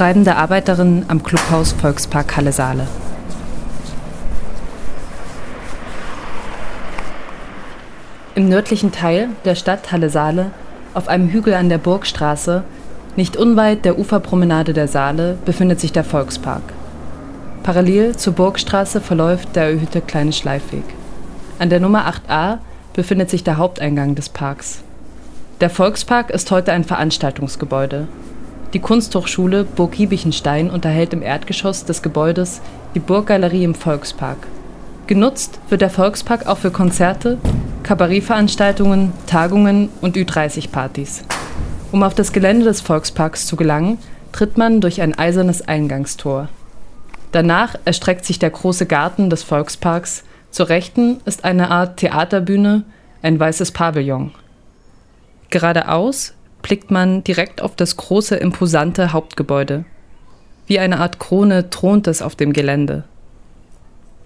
Schreibende Arbeiterin am Clubhaus Volkspark Halle Saale. Im nördlichen Teil der Stadt Halle Saale, auf einem Hügel an der Burgstraße, nicht unweit der Uferpromenade der Saale, befindet sich der Volkspark. Parallel zur Burgstraße verläuft der erhöhte kleine Schleifweg. An der Nummer 8a befindet sich der Haupteingang des Parks. Der Volkspark ist heute ein Veranstaltungsgebäude. Die Kunsthochschule Burg Giebichenstein unterhält im Erdgeschoss des Gebäudes die Burggalerie im Volkspark. Genutzt wird der Volkspark auch für Konzerte, Kabarettveranstaltungen, Tagungen und Ü30-Partys. Um auf das Gelände des Volksparks zu gelangen, tritt man durch ein eisernes Eingangstor. Danach erstreckt sich der große Garten des Volksparks. Zur Rechten ist eine Art Theaterbühne, ein weißes Pavillon. Geradeaus blickt man direkt auf das große, imposante Hauptgebäude. Wie eine Art Krone thront es auf dem Gelände.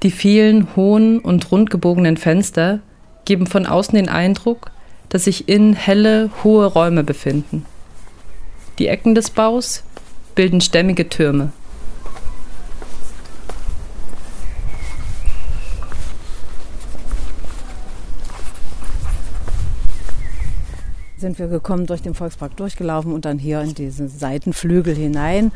Die vielen hohen und rundgebogenen Fenster geben von außen den Eindruck, dass sich innen helle, hohe Räume befinden. Die Ecken des Baus bilden stämmige Türme. Sind wir gekommen, durch den Volkspark durchgelaufen und dann hier in diesen Seitenflügel hinein.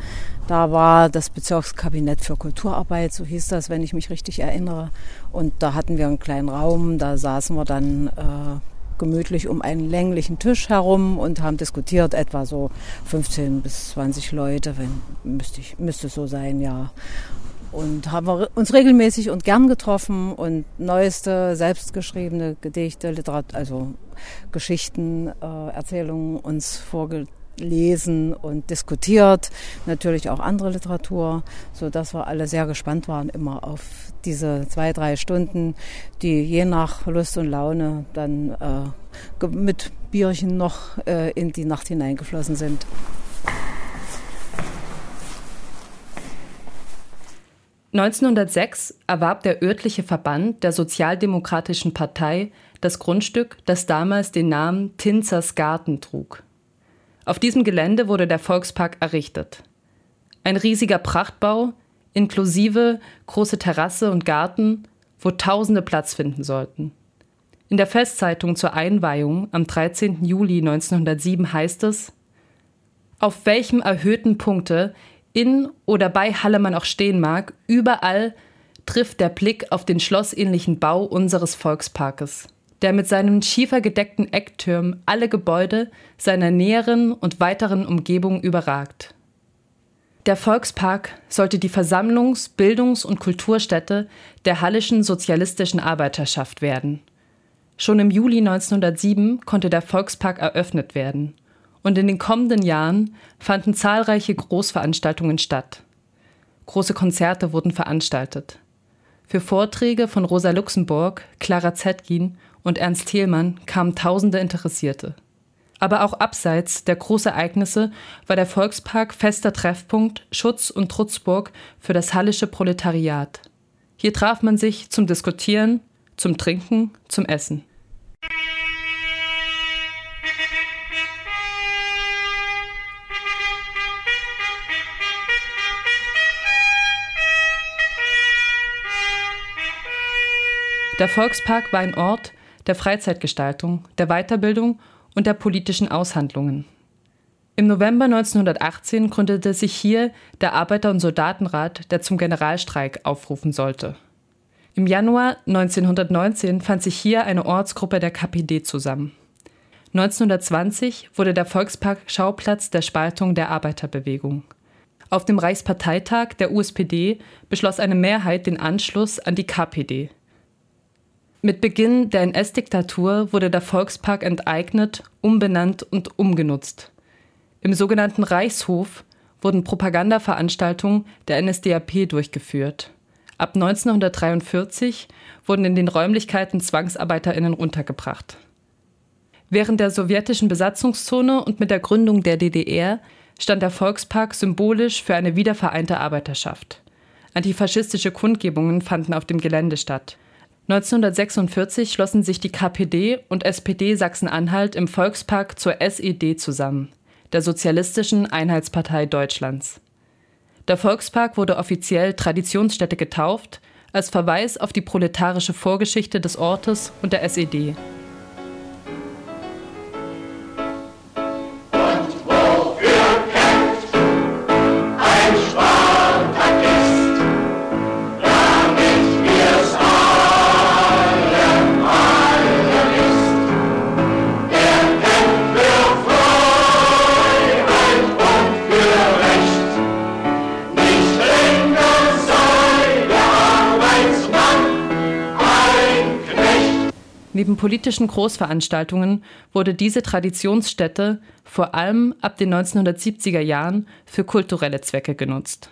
Da war das Bezirkskabinett für Kulturarbeit, so hieß das, wenn ich mich richtig erinnere. Und da hatten wir einen kleinen Raum, da saßen wir dann äh, gemütlich um einen länglichen Tisch herum und haben diskutiert, etwa so 15 bis 20 Leute, wenn müsste, ich, müsste so sein, ja und haben uns regelmäßig und gern getroffen und neueste selbstgeschriebene Gedichte, Literat also Geschichten, äh, Erzählungen uns vorgelesen und diskutiert, natürlich auch andere Literatur, so dass wir alle sehr gespannt waren immer auf diese zwei, drei Stunden, die je nach Lust und Laune dann äh, mit Bierchen noch äh, in die Nacht hineingeflossen sind. 1906 erwarb der örtliche Verband der Sozialdemokratischen Partei das Grundstück, das damals den Namen Tinzers Garten trug. Auf diesem Gelände wurde der Volkspark errichtet. Ein riesiger Prachtbau, inklusive große Terrasse und Garten, wo Tausende Platz finden sollten. In der Festzeitung zur Einweihung am 13. Juli 1907 heißt es, auf welchem erhöhten Punkte in oder bei Hallemann auch stehen mag, überall trifft der Blick auf den schlossähnlichen Bau unseres Volksparkes, der mit seinen schiefergedeckten Ecktürmen alle Gebäude seiner näheren und weiteren Umgebung überragt. Der Volkspark sollte die Versammlungs-, Bildungs- und Kulturstätte der Hallischen Sozialistischen Arbeiterschaft werden. Schon im Juli 1907 konnte der Volkspark eröffnet werden – und in den kommenden Jahren fanden zahlreiche Großveranstaltungen statt. Große Konzerte wurden veranstaltet. Für Vorträge von Rosa Luxemburg, Clara Zetkin und Ernst Thielmann kamen tausende Interessierte. Aber auch abseits der Großereignisse war der Volkspark fester Treffpunkt, Schutz und Trutzburg für das hallische Proletariat. Hier traf man sich zum Diskutieren, zum Trinken, zum Essen. Der Volkspark war ein Ort der Freizeitgestaltung, der Weiterbildung und der politischen Aushandlungen. Im November 1918 gründete sich hier der Arbeiter- und Soldatenrat, der zum Generalstreik aufrufen sollte. Im Januar 1919 fand sich hier eine Ortsgruppe der KPD zusammen. 1920 wurde der Volkspark Schauplatz der Spaltung der Arbeiterbewegung. Auf dem Reichsparteitag der USPD beschloss eine Mehrheit den Anschluss an die KPD. Mit Beginn der NS-Diktatur wurde der Volkspark enteignet, umbenannt und umgenutzt. Im sogenannten Reichshof wurden Propagandaveranstaltungen der NSDAP durchgeführt. Ab 1943 wurden in den Räumlichkeiten ZwangsarbeiterInnen untergebracht. Während der sowjetischen Besatzungszone und mit der Gründung der DDR stand der Volkspark symbolisch für eine wiedervereinte Arbeiterschaft. Antifaschistische Kundgebungen fanden auf dem Gelände statt. 1946 schlossen sich die KPD und SPD Sachsen-Anhalt im Volkspark zur SED zusammen, der Sozialistischen Einheitspartei Deutschlands. Der Volkspark wurde offiziell Traditionsstätte getauft, als Verweis auf die proletarische Vorgeschichte des Ortes und der SED. Neben politischen Großveranstaltungen wurde diese Traditionsstätte vor allem ab den 1970er Jahren für kulturelle Zwecke genutzt.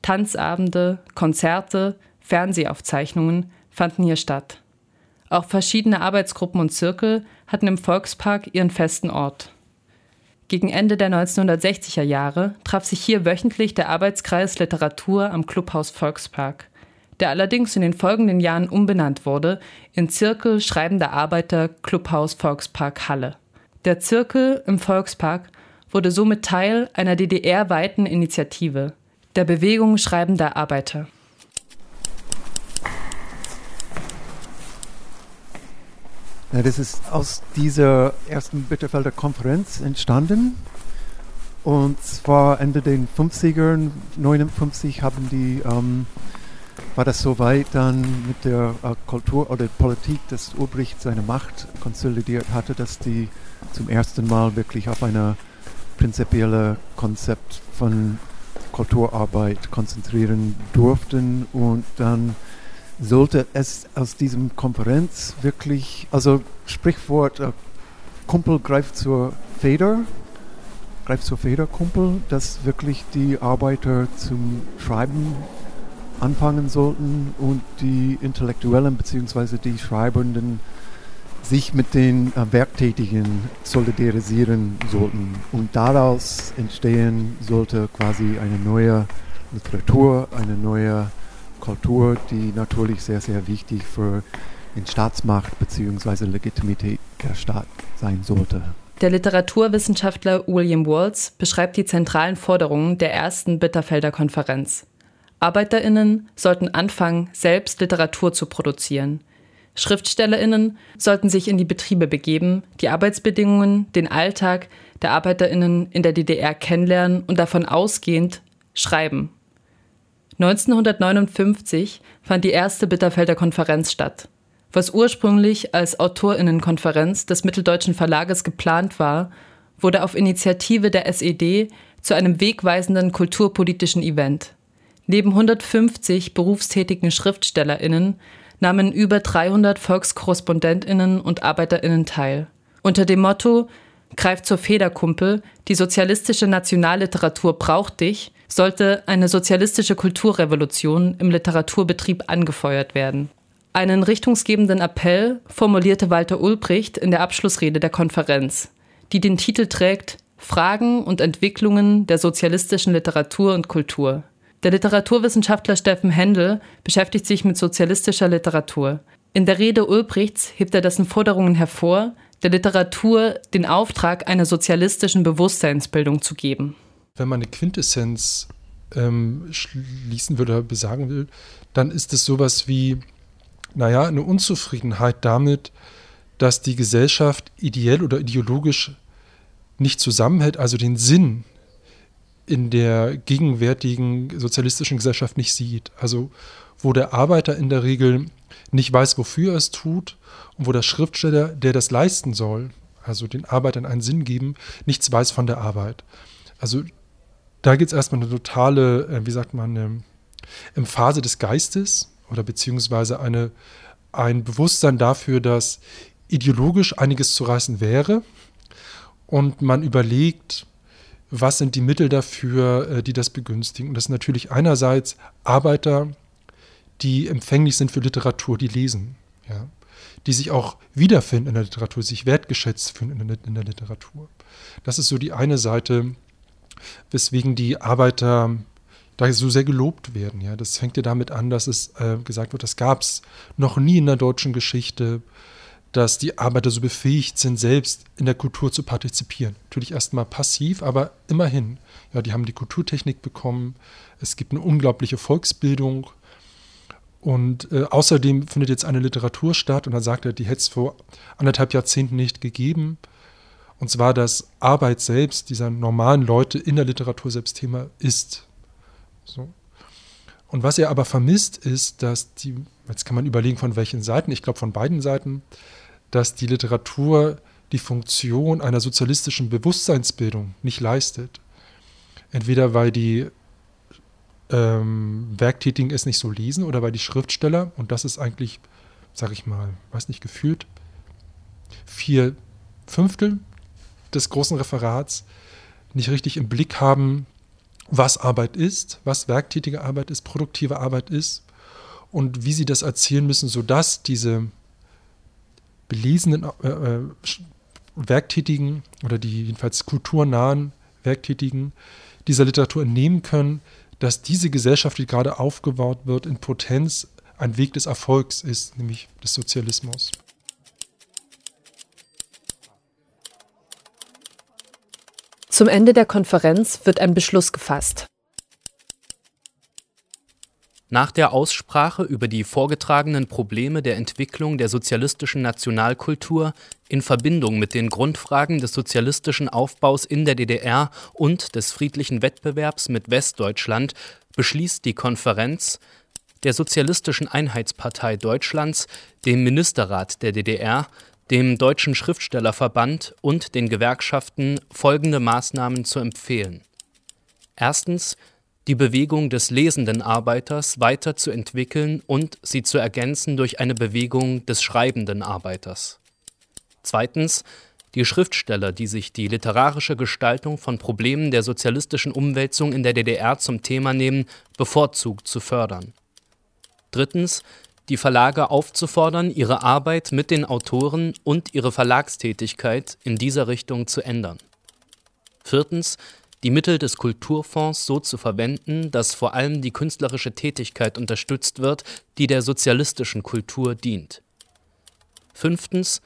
Tanzabende, Konzerte, Fernsehaufzeichnungen fanden hier statt. Auch verschiedene Arbeitsgruppen und Zirkel hatten im Volkspark ihren festen Ort. Gegen Ende der 1960er Jahre traf sich hier wöchentlich der Arbeitskreis Literatur am Clubhaus Volkspark der allerdings in den folgenden Jahren umbenannt wurde in Zirkel Schreibender Arbeiter Clubhaus Volkspark Halle. Der Zirkel im Volkspark wurde somit Teil einer DDR-weiten Initiative, der Bewegung Schreibender Arbeiter. Ja, das ist aus dieser ersten Bitterfelder Konferenz entstanden. Und zwar Ende der 50er, 59 haben die ähm, war das soweit dann mit der äh, Kultur oder Politik, dass Ulbricht seine Macht konsolidiert hatte, dass die zum ersten Mal wirklich auf ein prinzipielles Konzept von Kulturarbeit konzentrieren durften? Und dann sollte es aus diesem Konferenz wirklich, also Sprichwort, äh, Kumpel greift zur Feder, greift zur Feder, Kumpel, dass wirklich die Arbeiter zum Schreiben anfangen sollten und die Intellektuellen bzw. die Schreibenden sich mit den äh, Werktätigen solidarisieren sollten. Und daraus entstehen sollte quasi eine neue Literatur, eine neue Kultur, die natürlich sehr, sehr wichtig für den Staatsmacht bzw. Legitimität der Staat sein sollte. Der Literaturwissenschaftler William Waltz beschreibt die zentralen Forderungen der ersten Bitterfelder Konferenz. Arbeiterinnen sollten anfangen, selbst Literatur zu produzieren. Schriftstellerinnen sollten sich in die Betriebe begeben, die Arbeitsbedingungen, den Alltag der Arbeiterinnen in der DDR kennenlernen und davon ausgehend schreiben. 1959 fand die erste Bitterfelder Konferenz statt. Was ursprünglich als Autorinnenkonferenz des Mitteldeutschen Verlages geplant war, wurde auf Initiative der SED zu einem wegweisenden kulturpolitischen Event. Neben 150 berufstätigen SchriftstellerInnen nahmen über 300 VolkskorrespondentInnen und ArbeiterInnen teil. Unter dem Motto Greif zur Federkumpel, die sozialistische Nationalliteratur braucht dich, sollte eine sozialistische Kulturrevolution im Literaturbetrieb angefeuert werden. Einen richtungsgebenden Appell formulierte Walter Ulbricht in der Abschlussrede der Konferenz, die den Titel trägt Fragen und Entwicklungen der sozialistischen Literatur und Kultur. Der Literaturwissenschaftler Steffen Händel beschäftigt sich mit sozialistischer Literatur. In der Rede Ulbrichts hebt er dessen Forderungen hervor, der Literatur den Auftrag einer sozialistischen Bewusstseinsbildung zu geben. Wenn man eine Quintessenz ähm, schließen würde oder besagen will, dann ist es sowas wie, naja, eine Unzufriedenheit damit, dass die Gesellschaft ideell oder ideologisch nicht zusammenhält, also den Sinn in der gegenwärtigen sozialistischen Gesellschaft nicht sieht. Also wo der Arbeiter in der Regel nicht weiß, wofür er es tut und wo der Schriftsteller, der das leisten soll, also den Arbeitern einen Sinn geben, nichts weiß von der Arbeit. Also da gibt es erstmal eine totale, äh, wie sagt man, eine Emphase des Geistes oder beziehungsweise eine, ein Bewusstsein dafür, dass ideologisch einiges zu reißen wäre und man überlegt, was sind die Mittel dafür, äh, die das begünstigen. Und das sind natürlich einerseits Arbeiter, die empfänglich sind für Literatur, die lesen, ja, die sich auch wiederfinden in der Literatur, sich wertgeschätzt fühlen in der, Literatur. Das ist so die eine Seite, weswegen die Arbeiter da so sehr gelobt werden. Ja. Das fängt ja damit an, dass es äh, gesagt wird, das gab es noch nie in der deutschen Geschichte, dass die Arbeiter so befähigt sind, selbst in der Kultur zu partizipieren. Natürlich erstmal passiv, aber immerhin. Ja, die haben die Kulturtechnik bekommen. Es gibt eine unglaubliche Volksbildung. Und äh, außerdem findet jetzt eine Literatur statt. Und dann sagt er, die hätte es vor anderthalb Jahrzehnten nicht gegeben. Und zwar, dass Arbeit selbst dieser normalen Leute in der Literatur selbst Thema ist. So. Und was er aber vermisst, ist, dass die, jetzt kann man überlegen, von welchen Seiten, ich glaube von beiden Seiten, dass die Literatur die Funktion einer sozialistischen Bewusstseinsbildung nicht leistet. Entweder weil die ähm, Werktätigen es nicht so lesen oder weil die Schriftsteller, und das ist eigentlich, sag ich mal, weiß nicht, gefühlt vier Fünftel des großen Referats nicht richtig im Blick haben, was Arbeit ist, was werktätige Arbeit ist, produktive Arbeit ist und wie sie das erzählen müssen, sodass diese belesenen äh, äh, Werktätigen oder die jedenfalls kulturnahen Werktätigen dieser Literatur entnehmen können, dass diese Gesellschaft, die gerade aufgebaut wird, in Potenz ein Weg des Erfolgs ist, nämlich des Sozialismus. Zum Ende der Konferenz wird ein Beschluss gefasst. Nach der Aussprache über die vorgetragenen Probleme der Entwicklung der sozialistischen Nationalkultur in Verbindung mit den Grundfragen des sozialistischen Aufbaus in der DDR und des friedlichen Wettbewerbs mit Westdeutschland beschließt die Konferenz, der Sozialistischen Einheitspartei Deutschlands, dem Ministerrat der DDR dem Deutschen Schriftstellerverband und den Gewerkschaften folgende Maßnahmen zu empfehlen. Erstens die Bewegung des lesenden Arbeiters weiter zu entwickeln und sie zu ergänzen durch eine Bewegung des schreibenden Arbeiters. Zweitens die Schriftsteller, die sich die literarische Gestaltung von Problemen der sozialistischen Umwälzung in der DDR zum Thema nehmen, bevorzugt zu fördern. Drittens die Verlage aufzufordern, ihre Arbeit mit den Autoren und ihre Verlagstätigkeit in dieser Richtung zu ändern. Viertens, die Mittel des Kulturfonds so zu verwenden, dass vor allem die künstlerische Tätigkeit unterstützt wird, die der sozialistischen Kultur dient. Fünftens,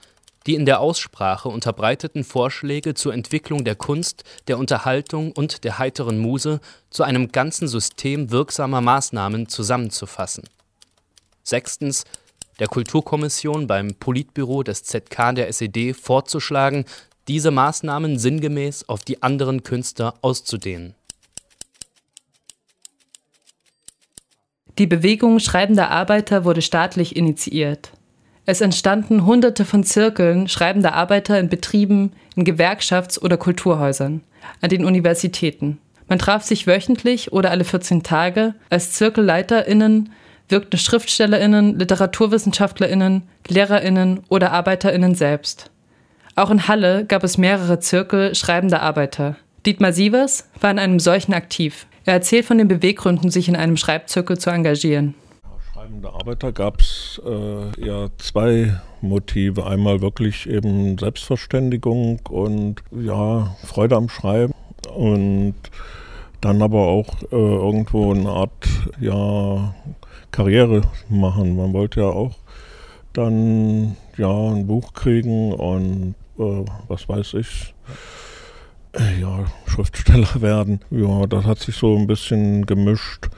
die in der Aussprache unterbreiteten Vorschläge zur Entwicklung der Kunst, der Unterhaltung und der heiteren Muse zu einem ganzen System wirksamer Maßnahmen zusammenzufassen. Sechstens, der Kulturkommission beim Politbüro des ZK der SED vorzuschlagen, diese Maßnahmen sinngemäß auf die anderen Künstler auszudehnen. Die Bewegung schreibender Arbeiter wurde staatlich initiiert. Es entstanden Hunderte von Zirkeln schreibender Arbeiter in Betrieben, in Gewerkschafts- oder Kulturhäusern, an den Universitäten. Man traf sich wöchentlich oder alle 14 Tage als ZirkelleiterInnen wirkten SchriftstellerInnen, LiteraturwissenschaftlerInnen, LehrerInnen oder ArbeiterInnen selbst. Auch in Halle gab es mehrere Zirkel schreibender Arbeiter. Dietmar Sievers war in einem solchen aktiv. Er erzählt von den Beweggründen, sich in einem Schreibzirkel zu engagieren. Schreibende Arbeiter gab es äh, ja zwei Motive. Einmal wirklich eben Selbstverständigung und ja, Freude am Schreiben und dann aber auch äh, irgendwo eine Art ja, Karriere machen. Man wollte ja auch dann ja ein Buch kriegen und äh, was weiß ich, ja, Schriftsteller werden. Ja, das hat sich so ein bisschen gemischt.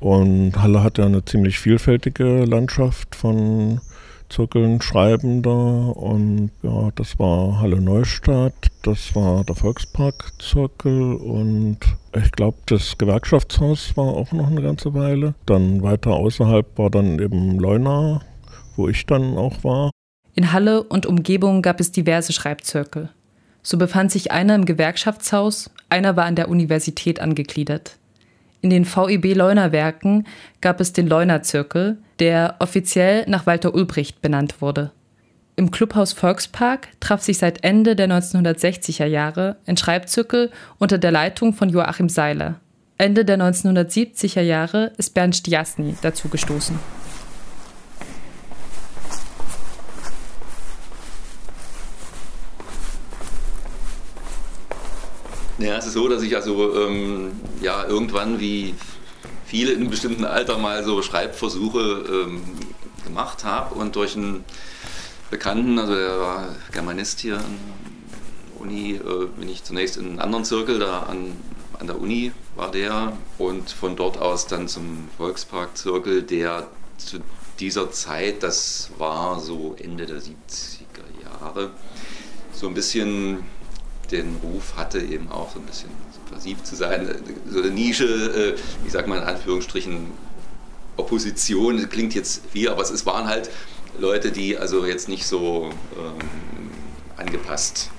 Und Halle hat ja eine ziemlich vielfältige Landschaft von Zirkeln Schreibender und ja, das war Halle Neustadt, das war der Volksparkzirkel und ich glaube, das Gewerkschaftshaus war auch noch eine ganze Weile. Dann weiter außerhalb war dann eben Leuna, wo ich dann auch war. In Halle und Umgebung gab es diverse Schreibzirkel. So befand sich einer im Gewerkschaftshaus, einer war an der Universität angegliedert. In den VEB Leuner Werken gab es den Leuner Zirkel, der offiziell nach Walter Ulbricht benannt wurde. Im Clubhaus Volkspark traf sich seit Ende der 1960er Jahre ein Schreibzirkel unter der Leitung von Joachim Seiler. Ende der 1970er Jahre ist Bernd Stiasny dazu Ja, es ist so, dass ich also ähm, ja, irgendwann wie viele in einem bestimmten Alter mal so Schreibversuche ähm, gemacht habe und durch einen Bekannten, also der war Germanist hier an der Uni, äh, bin ich zunächst in einen anderen Zirkel, da an, an der Uni war der und von dort aus dann zum Volksparkzirkel, der zu dieser Zeit, das war so Ende der 70er Jahre, so ein bisschen den Ruf hatte, eben auch so ein bisschen subversiv zu sein, so eine Nische, äh, ich sag mal in Anführungsstrichen, Opposition, klingt jetzt viel, aber es waren halt Leute, die also jetzt nicht so ähm, angepasst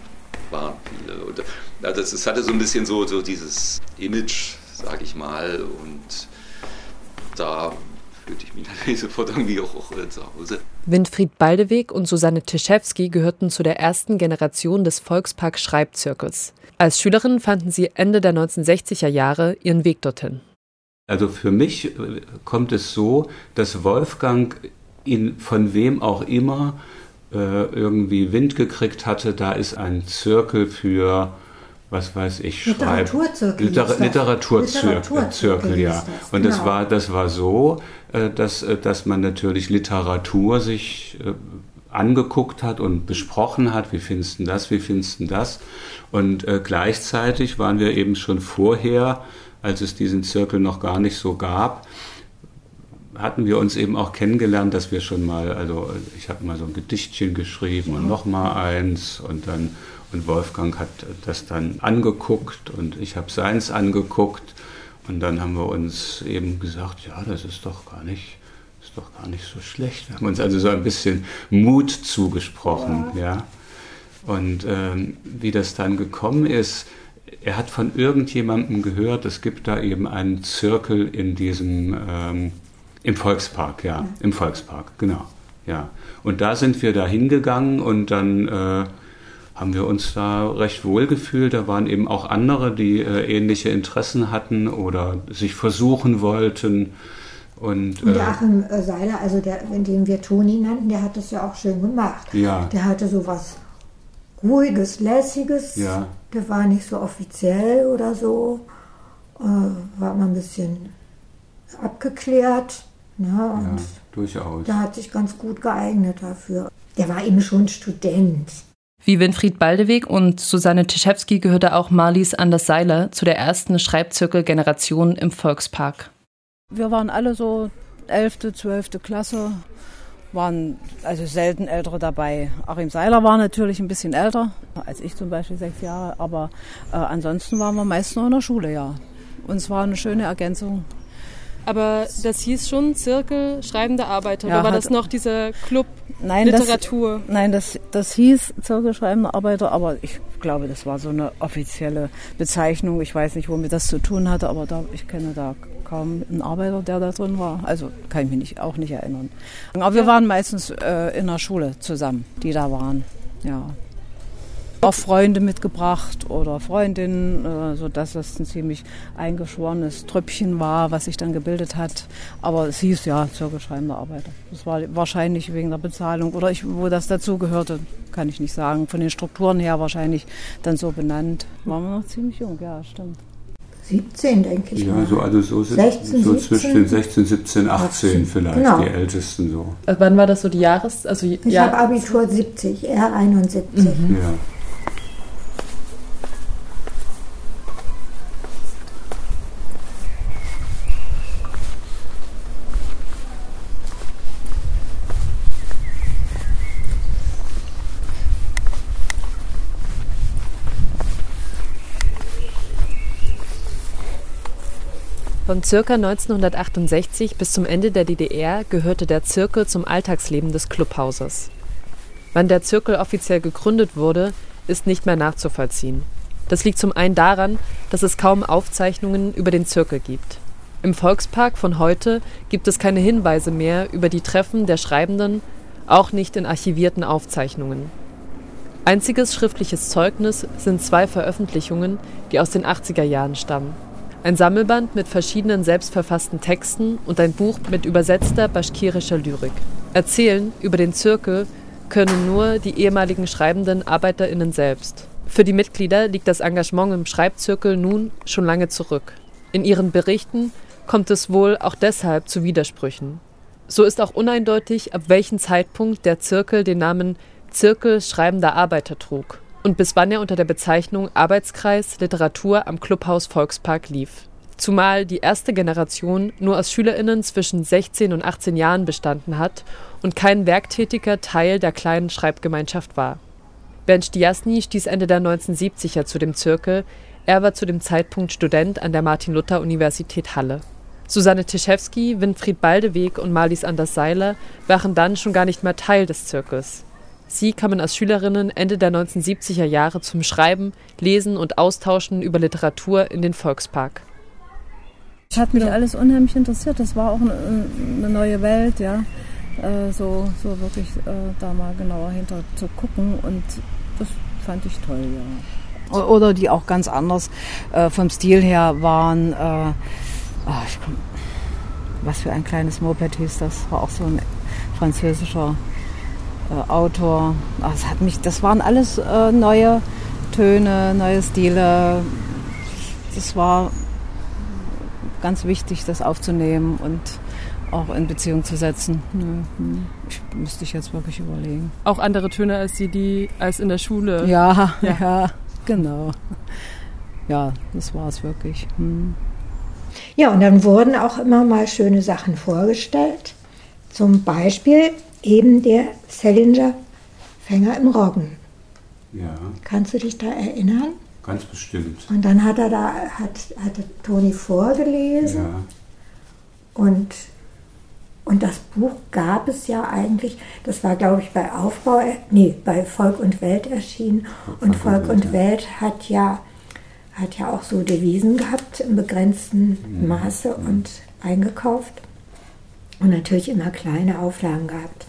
waren, viele. Und, also es hatte so ein bisschen so, so dieses Image, sage ich mal, und da fühlte ich mich natürlich sofort irgendwie auch, auch äh, zu Hause. Winfried Baldeweg und Susanne Tischewski gehörten zu der ersten Generation des Volkspark Schreibzirkels. Als Schülerin fanden sie Ende der 1960er Jahre ihren Weg dorthin. Also für mich äh, kommt es so, dass Wolfgang ihn von wem auch immer äh, irgendwie Wind gekriegt hatte, da ist ein Zirkel für was weiß ich, Literaturzirkel. Liter Literaturzirkel, Literaturzirkel, ja. Und genau. das war, das war so, dass, äh, dass man natürlich Literatur sich äh, angeguckt hat und besprochen hat, wie findest du das, wie findest du das. Und äh, gleichzeitig waren wir eben schon vorher, als es diesen Zirkel noch gar nicht so gab, hatten wir uns eben auch kennengelernt, dass wir schon mal, also ich habe mal so ein Gedichtchen geschrieben und noch mal eins und dann und Wolfgang hat das dann angeguckt und ich habe seins angeguckt und dann haben wir uns eben gesagt, ja, das ist doch gar nicht, ist doch gar nicht so schlecht. Wir haben uns also so ein bisschen Mut zugesprochen, ja. ja. Und ähm, wie das dann gekommen ist, er hat von irgendjemandem gehört, es gibt da eben einen Zirkel in diesem ähm, im Volkspark, ja, ja, im Volkspark, genau, ja. Und da sind wir da hingegangen und dann äh, haben wir uns da recht wohl gefühlt. Da waren eben auch andere, die äh, ähnliche Interessen hatten oder sich versuchen wollten. Und, und der äh, Achim äh, Seiler, also der, den wir Toni nannten, der hat das ja auch schön gemacht. Ja. Der hatte so was Ruhiges, Lässiges. Ja. Der war nicht so offiziell oder so. Äh, war mal ein bisschen abgeklärt. Ne? Und ja, durchaus. Der hat sich ganz gut geeignet dafür. Der war eben schon Student. Wie Winfried Baldeweg und Susanne Tischewski gehörte auch Marlies Anders Seiler zu der ersten Schreibzirkel-Generation im Volkspark. Wir waren alle so 11., 12. Klasse, waren also selten Ältere dabei. Achim Seiler war natürlich ein bisschen älter, als ich zum Beispiel sechs Jahre, aber äh, ansonsten waren wir meist noch in der Schule, ja. Und es war eine schöne Ergänzung aber das hieß schon Zirkel Schreibende Arbeiter. Ja, oder war das noch dieser Club nein, Literatur? Das, nein, das, das hieß Zirkel Schreibende Arbeiter, aber ich glaube, das war so eine offizielle Bezeichnung. Ich weiß nicht, womit das zu tun hatte, aber da, ich kenne da kaum einen Arbeiter, der da drin war. Also kann ich mich nicht, auch nicht erinnern. Aber wir waren meistens äh, in der Schule zusammen, die da waren. Ja auch Freunde mitgebracht oder Freundinnen, äh, sodass das ein ziemlich eingeschworenes Tröpfchen war, was sich dann gebildet hat. Aber es hieß ja zirkelschreibende Arbeiter. Das war wahrscheinlich wegen der Bezahlung oder ich, wo das dazu gehörte, kann ich nicht sagen. Von den Strukturen her wahrscheinlich dann so benannt. Waren wir noch ziemlich jung, ja, stimmt. 17, denke ich. Ja, mal. so, also so, 16, so zwischen den 16, 17, 18 vielleicht, genau. die Ältesten so. Also wann war das so die Jahres... Also, ich ja. habe Abitur 70, er 71. Mhm. Ja. Von ca. 1968 bis zum Ende der DDR gehörte der Zirkel zum Alltagsleben des Clubhauses. Wann der Zirkel offiziell gegründet wurde, ist nicht mehr nachzuvollziehen. Das liegt zum einen daran, dass es kaum Aufzeichnungen über den Zirkel gibt. Im Volkspark von heute gibt es keine Hinweise mehr über die Treffen der Schreibenden, auch nicht in archivierten Aufzeichnungen. Einziges schriftliches Zeugnis sind zwei Veröffentlichungen, die aus den 80er Jahren stammen ein Sammelband mit verschiedenen selbstverfassten Texten und ein Buch mit übersetzter baschkirischer Lyrik. Erzählen über den Zirkel können nur die ehemaligen schreibenden ArbeiterInnen selbst. Für die Mitglieder liegt das Engagement im Schreibzirkel nun schon lange zurück. In ihren Berichten kommt es wohl auch deshalb zu Widersprüchen. So ist auch uneindeutig, ab welchem Zeitpunkt der Zirkel den Namen Zirkel schreibender Arbeiter trug und bis wann er unter der Bezeichnung Arbeitskreis Literatur am Clubhaus Volkspark lief. Zumal die erste Generation nur aus SchülerInnen zwischen 16 und 18 Jahren bestanden hat und kein werktätiger Teil der kleinen Schreibgemeinschaft war. Bernd Stiasny stieß Ende der 1970er zu dem Zirkel, er war zu dem Zeitpunkt Student an der Martin-Luther-Universität Halle. Susanne Tischewski, Winfried Baldeweg und Marlies Anders Seiler waren dann schon gar nicht mehr Teil des Zirkels. Sie kamen als Schülerinnen Ende der 1970er Jahre zum Schreiben, Lesen und Austauschen über Literatur in den Volkspark. Das hat mich alles unheimlich interessiert. Das war auch eine, eine neue Welt, ja. Äh, so, so wirklich äh, da mal genauer hinter zu gucken und das fand ich toll, ja. Oder die auch ganz anders äh, vom Stil her waren. Äh, ich, was für ein kleines Moped hieß das? War auch so ein französischer äh, Autor. Das hat mich, das waren alles äh, neue Töne, neue Stile. Das war ganz wichtig, das aufzunehmen und auch in Beziehung zu setzen. Ich, müsste ich jetzt wirklich überlegen. Auch andere Töne als die, die als in der Schule. Ja, ja, ja genau. Ja, das war es wirklich. Hm. Ja, und dann wurden auch immer mal schöne Sachen vorgestellt. Zum Beispiel eben der Salinger Fänger im Roggen. Ja. Kannst du dich da erinnern? Ganz bestimmt. Und dann hat er da, hat, hatte Toni vorgelesen. Ja. Und, und das Buch gab es ja eigentlich, das war glaube ich bei Aufbau, nee, bei Volk und Welt erschienen. Und Volk und Welt hat ja, hat ja auch so Devisen gehabt im begrenzten Mhm. Maße und eingekauft. Und natürlich immer kleine Auflagen gehabt.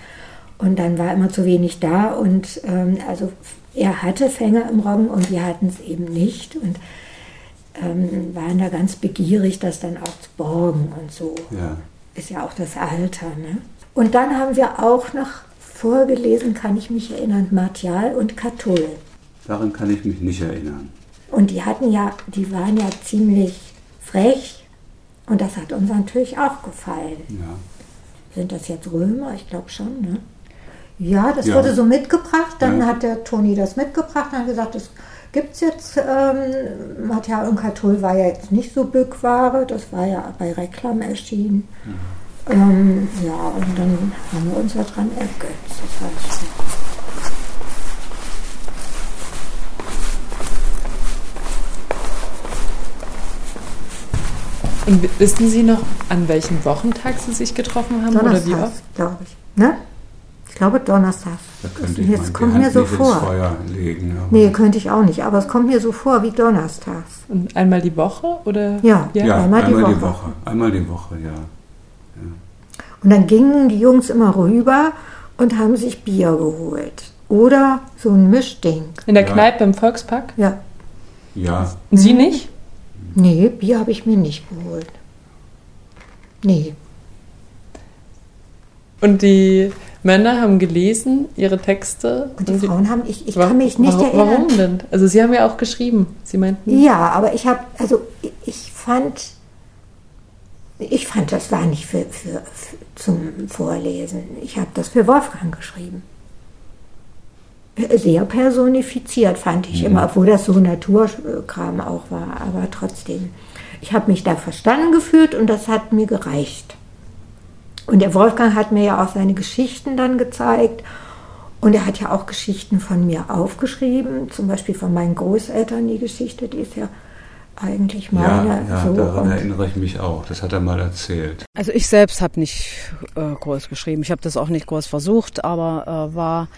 Und dann war immer zu wenig da und ähm, also er hatte Fänger im Roggen und wir hatten es eben nicht und ähm, waren da ganz begierig, das dann auch zu borgen und so. Ja. Ist ja auch das Alter. Ne? Und dann haben wir auch noch vorgelesen, kann ich mich erinnern, Martial und Katul. Daran kann ich mich nicht erinnern. Und die hatten ja, die waren ja ziemlich frech und das hat uns natürlich auch gefallen. Ja. Sind das jetzt Römer? Ich glaube schon, ne? Ja, das Ja. wurde so mitgebracht. Dann Ja. hat der Toni das mitgebracht und hat gesagt, das gibt es jetzt. Ähm, Material und Katul war ja jetzt nicht so Bückware. Das war ja bei Reklam erschienen. Ähm, ja, und dann haben wir uns daran ergötzt. Das heißt, Und wissen Sie noch, an welchem Wochentag Sie sich getroffen haben oder wie Donnerstag, oft? glaube ich. Ne? Ich glaube Donnerstag. Da könnte ich Jetzt kommt mir so nicht vor. Feuer legen. Nee, könnte ich auch nicht, aber es kommt mir so vor wie donnerstags. Und einmal die Woche oder? Ja. Ja, einmal die einmal die Woche. Woche. Einmal die Woche, ja. Und dann gingen die Jungs immer rüber und haben sich Bier geholt. Oder so ein Mischding. In der Ja. Kneipe im Volkspark? Ja. Ja, Und Sie nicht? Nee, Bier habe ich mir nicht geholt. Nee. Und die Männer haben gelesen, ihre Texte. Und die Frauen haben, ich, ich Wa- kann mich nicht warum, erinnern. Warum denn? Also Sie haben ja auch geschrieben. Sie meinten. Ja, aber ich habe, also ich- ich fand, ich fand, das war nicht für, für, für zum Vorlesen. Ich habe das für Wolfgang geschrieben. Sehr personifiziert fand ich immer, obwohl das so Naturkram auch war, aber trotzdem. Ich habe mich da verstanden gefühlt und das hat mir gereicht. Und der Wolfgang hat mir ja auch seine Geschichten dann gezeigt. Und er hat ja auch Geschichten von mir aufgeschrieben, zum Beispiel von meinen Großeltern die Geschichte, die ist ja eigentlich meine. ja, ja so. daran und erinnere ich mich auch. Das hat er mal erzählt. Also ich selbst habe nicht äh, groß geschrieben. Ich habe das auch nicht groß versucht, aber äh, war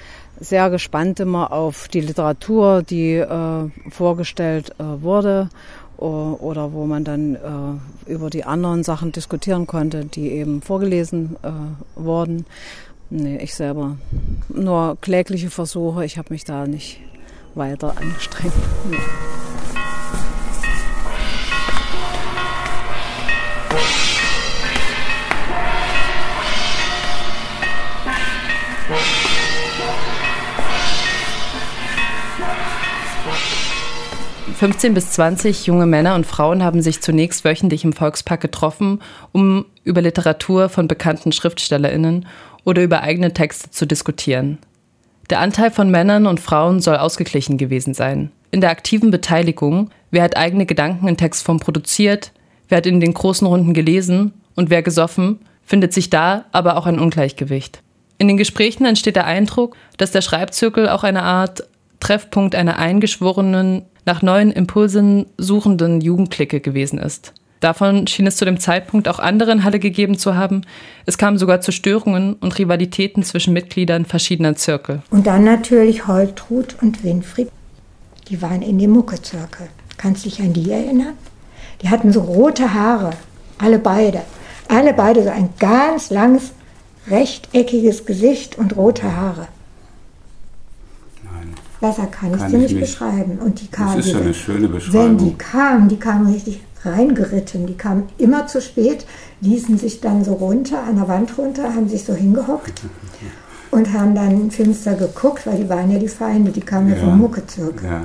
sehr gespannt immer auf die Literatur, die äh, vorgestellt äh, wurde oder wo man dann äh, über die anderen Sachen diskutieren konnte, die eben vorgelesen äh, wurden. Nee, ich selber nur klägliche Versuche. Ich habe mich da nicht weiter angestrengt. 15 bis 20 junge Männer und Frauen haben sich zunächst wöchentlich im Volkspark getroffen, um über Literatur von bekannten SchriftstellerInnen oder über eigene Texte zu diskutieren. Der Anteil von Männern und Frauen soll ausgeglichen gewesen sein. In der aktiven Beteiligung, wer hat eigene Gedanken in Textform produziert, wer hat in den großen Runden gelesen und wer gesoffen, findet sich da aber auch ein Ungleichgewicht. In den Gesprächen entsteht der Eindruck, dass der Schreibzirkel auch eine Art Treffpunkt einer eingeschworenen, nach neuen Impulsen suchenden Jugendklicke gewesen ist. Davon schien es zu dem Zeitpunkt auch andere in Halle gegeben zu haben. Es kam sogar zu Störungen und Rivalitäten zwischen Mitgliedern verschiedener Zirkel. Und dann natürlich Holtrud und Winfried. Die waren in dem Muckezirkel. Kannst du dich an die erinnern? Die hatten so rote Haare, alle beide. Alle beide so ein ganz langes, rechteckiges Gesicht und rote Haare. Besser kann ich sie nicht, nicht beschreiben. Und die kamen. Das ist ja eine schöne Beschreibung. Wenn die kamen, die kamen richtig reingeritten. Die kamen immer zu spät, ließen sich dann so runter, an der Wand runter, haben sich so hingehockt und haben dann finster geguckt, weil die waren ja die Feinde, die kamen ja, ja vom Muckezirkel. Ja.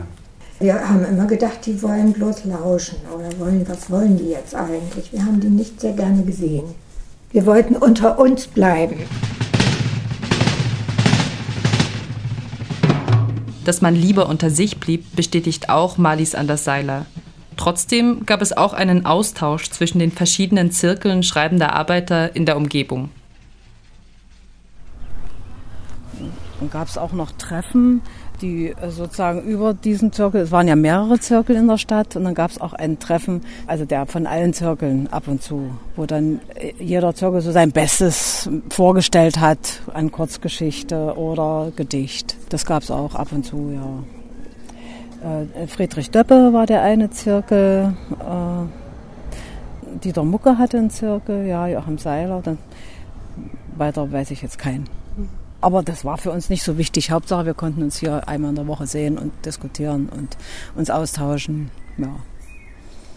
Wir haben immer gedacht, die wollen bloß lauschen oder wollen, was wollen die jetzt eigentlich? Wir haben die nicht sehr gerne gesehen. Wir wollten unter uns bleiben. Dass man lieber unter sich blieb, bestätigt auch Marlies Anderseiler. Trotzdem gab es auch einen Austausch zwischen den verschiedenen Zirkeln schreibender Arbeiter in der Umgebung. Dann gab es auch noch Treffen, die äh, sozusagen über diesen Zirkel, es waren ja mehrere Zirkel in der Stadt und dann gab es auch ein Treffen, also der von allen Zirkeln ab und zu, wo dann äh, jeder Zirkel so sein Bestes vorgestellt hat an Kurzgeschichte oder Gedicht. Das gab es auch ab und zu, ja. Äh, Friedrich Döppe war der eine Zirkel, Dieter Mucke hatte einen Zirkel, ja, Joachim Seiler, dann weiter weiß ich jetzt keinen. Aber das war für uns nicht so wichtig. Hauptsache, wir konnten uns hier einmal in der Woche sehen und diskutieren und uns austauschen. Ja.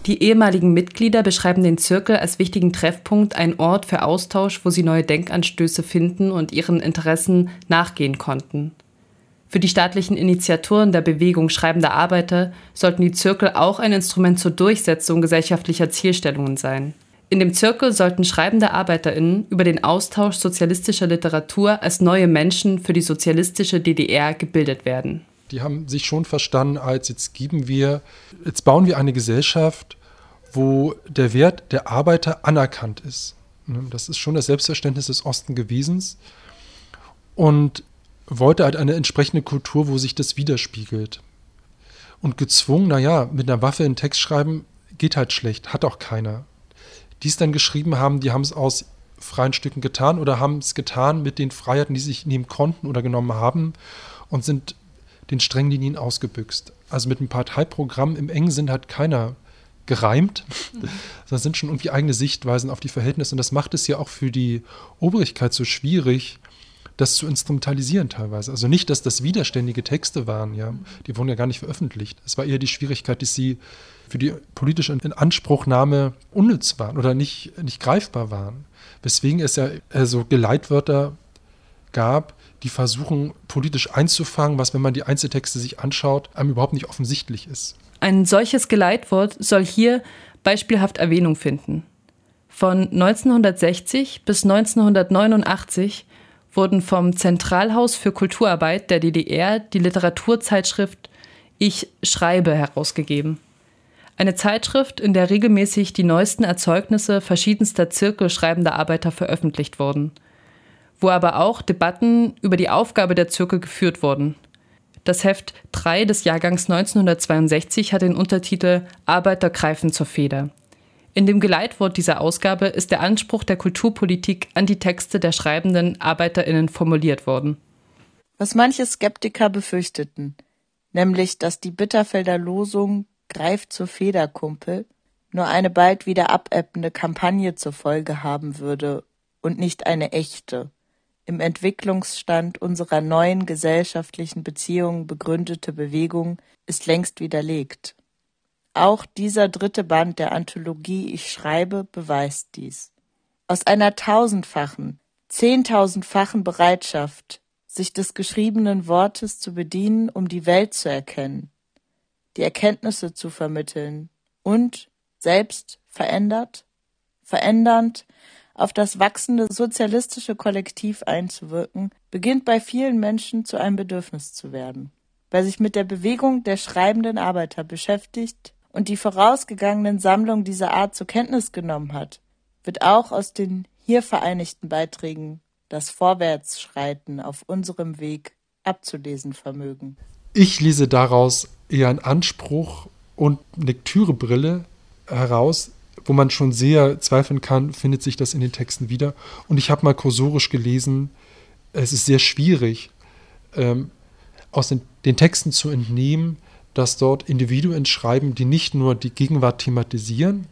Die ehemaligen Mitglieder beschreiben den Zirkel als wichtigen Treffpunkt, ein Ort für Austausch, wo sie neue Denkanstöße finden und ihren Interessen nachgehen konnten. Für die staatlichen Initiatoren der Bewegung schreibender Arbeiter sollten die Zirkel auch ein Instrument zur Durchsetzung gesellschaftlicher Zielstellungen sein. In dem Zirkel sollten schreibende ArbeiterInnen über den Austausch sozialistischer Literatur als neue Menschen für die sozialistische DDR gebildet werden. Die haben sich schon verstanden, als jetzt geben wir, jetzt bauen wir eine Gesellschaft, wo der Wert der Arbeiter anerkannt ist. Ne, das ist schon das Selbstverständnis des Osten gewesen. Und wollte halt eine entsprechende Kultur, wo sich das widerspiegelt. Und gezwungen, naja, mit einer Waffe einen Text schreiben, geht halt schlecht, hat auch keiner die es dann geschrieben haben, die haben es aus freien Stücken getan oder haben es getan mit den Freiheiten, die sie sich nehmen konnten oder genommen haben und sind den strengen Linien ausgebüxt. Also mit einem Parteiprogramm im engen Sinn hat keiner gereimt. Mhm. Das sind schon irgendwie eigene Sichtweisen auf die Verhältnisse. Und das macht es ja auch für die Obrigkeit so schwierig, das zu instrumentalisieren teilweise. Also nicht, dass das widerständige Texte waren, ja. Die wurden ja gar nicht veröffentlicht. Es war eher die Schwierigkeit, dass sie für die politische Inanspruchnahme unnütz waren oder nicht, nicht greifbar waren. Weswegen es ja äh, so Geleitwörter gab, die versuchen, politisch einzufangen, was, wenn man die Einzeltexte sich anschaut, einem überhaupt nicht offensichtlich ist. Ein solches Geleitwort soll hier beispielhaft Erwähnung finden. Von 1960 bis 1989 wurden vom Zentralhaus für Kulturarbeit der DDR die Literaturzeitschrift Ich schreibe herausgegeben. Eine Zeitschrift, in der regelmäßig die neuesten Erzeugnisse verschiedenster Zirkel schreibender Arbeiter veröffentlicht wurden, wo aber auch Debatten über die Aufgabe der Zirkel geführt wurden. Das Heft 3 des Jahrgangs 1962 hat den Untertitel Arbeiter greifen zur Feder. In dem Geleitwort dieser Ausgabe ist der Anspruch der Kulturpolitik an die Texte der schreibenden Arbeiterinnen formuliert worden. Was manche Skeptiker befürchteten, nämlich dass die Bitterfelder Losung Greif zur Feder, Kumpel nur eine bald wieder abebbende Kampagne zur Folge haben würde und nicht eine echte, im Entwicklungsstand unserer neuen gesellschaftlichen Beziehungen begründete Bewegung ist längst widerlegt. Auch dieser dritte Band der Anthologie Ich schreibe beweist dies. Aus einer tausendfachen, zehntausendfachen Bereitschaft, sich des geschriebenen Wortes zu bedienen, um die Welt zu erkennen, die Erkenntnisse zu vermitteln und selbst verändert, verändernd auf das wachsende sozialistische Kollektiv einzuwirken, beginnt bei vielen Menschen zu einem Bedürfnis zu werden. Wer sich mit der Bewegung der schreibenden Arbeiter beschäftigt und die vorausgegangenen Sammlungen dieser Art zur Kenntnis genommen hat, wird auch aus den hier vereinigten Beiträgen das Vorwärtsschreiten auf unserem Weg abzulesen vermögen. Ich lese daraus eher einen Anspruch und Lektürebrille heraus, wo man schon sehr zweifeln kann, findet sich das in den Texten wieder. Und ich habe mal kursorisch gelesen, es ist sehr schwierig, ähm, aus den, den Texten zu entnehmen, dass dort Individuen schreiben, die nicht nur die Gegenwart thematisieren,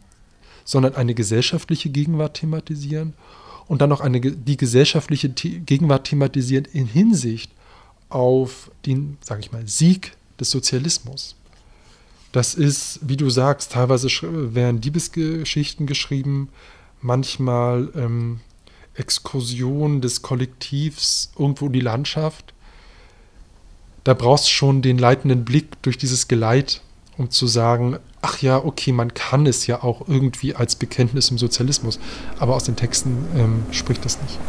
sondern eine gesellschaftliche Gegenwart thematisieren und dann noch eine, die gesellschaftliche Gegenwart thematisieren in Hinsicht auf den, sage ich mal, Sieg des Sozialismus. Das ist, wie du sagst, teilweise werden Liebesgeschichten geschrieben, manchmal ähm, Exkursionen des Kollektivs irgendwo in die Landschaft. Da brauchst schon den leitenden Blick durch dieses Geleit, um zu sagen, ach ja, okay, man kann es ja auch irgendwie als Bekenntnis im Sozialismus, aber aus den Texten ähm, spricht das nicht.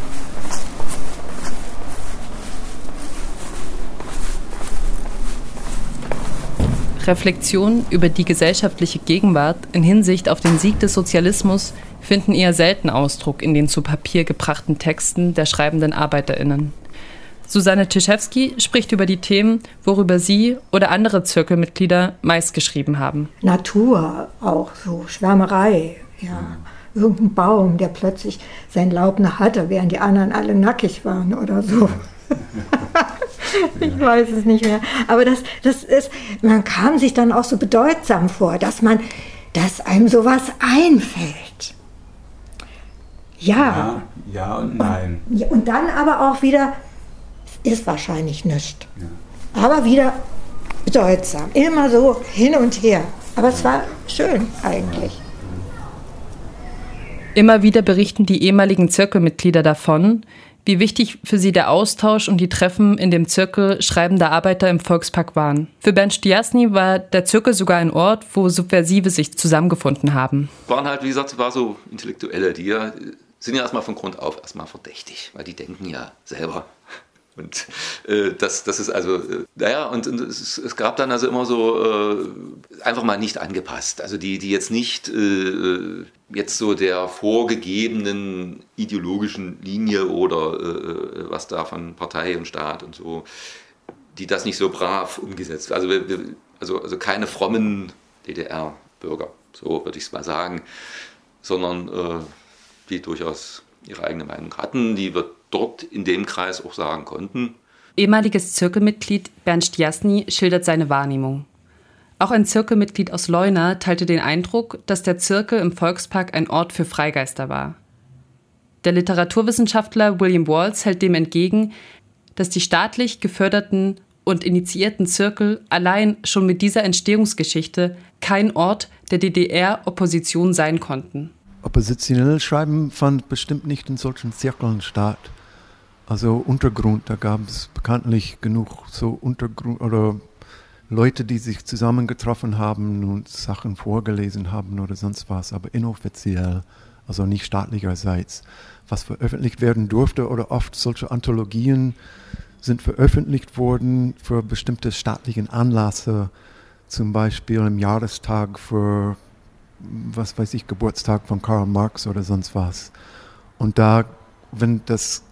Reflexionen über die gesellschaftliche Gegenwart in Hinsicht auf den Sieg des Sozialismus finden eher selten Ausdruck in den zu Papier gebrachten Texten der schreibenden ArbeiterInnen. Susanne Tischewski spricht über die Themen, worüber sie oder andere Zirkelmitglieder meist geschrieben haben. Natur auch, so Schwärmerei, ja. Irgendein Baum, der plötzlich sein Laub noch hatte, während die anderen alle nackig waren oder so. ich weiß es nicht mehr. Aber das, das ist, man kam sich dann auch so bedeutsam vor, dass man, dass einem sowas einfällt. Ja. Ja, ja und nein. Und, und dann aber auch wieder, es ist wahrscheinlich nichts. Ja. Aber wieder bedeutsam. Immer so hin und her. Aber es war schön eigentlich. Immer wieder berichten die ehemaligen Zirkelmitglieder davon, wie wichtig für sie der Austausch und die Treffen in dem Zirkel schreibender Arbeiter im Volkspark waren. Für Bernd Stiasny war der Zirkel sogar ein Ort, wo Subversive sich zusammengefunden haben. Waren halt, wie gesagt, war so Intellektuelle, die ja, sind ja erstmal von Grund auf erstmal verdächtig, weil die denken ja selber. Und äh, das, das ist also, äh, naja, und, und es, es, gab dann also immer so äh, einfach mal nicht angepasst. Also die, die jetzt nicht äh, jetzt so der vorgegebenen ideologischen Linie oder äh, was da von Partei und Staat und so, die das nicht so brav umgesetzt. Also, also, also keine frommen DDR-Bürger, so würde ich es mal sagen, sondern äh, die durchaus ihre eigene Meinung hatten, die wir dort in dem Kreis auch sagen konnten. Ehemaliges Zirkelmitglied Bernd Stiasny schildert seine Wahrnehmung. Auch ein Zirkelmitglied aus Leuna teilte den Eindruck, dass der Zirkel im Volkspark ein Ort für Freigeister war. Der Literaturwissenschaftler William Walls hält dem entgegen, dass die staatlich geförderten und initiierten Zirkel allein schon mit dieser Entstehungsgeschichte kein Ort der DDR-Opposition sein konnten. Oppositionell schreiben fand bestimmt nicht in solchen Zirkeln statt. Also Untergrund, da gab es bekanntlich genug so Untergrund oder Leute, die sich zusammengetroffen haben und Sachen vorgelesen haben oder sonst was, aber inoffiziell, also nicht staatlicherseits. Was veröffentlicht werden durfte oder oft solche Anthologien sind veröffentlicht worden für bestimmte staatlichen Anlässe, zum Beispiel im Jahrestag für, was weiß ich, Geburtstag von Karl Marx oder sonst was. Und da, wenn das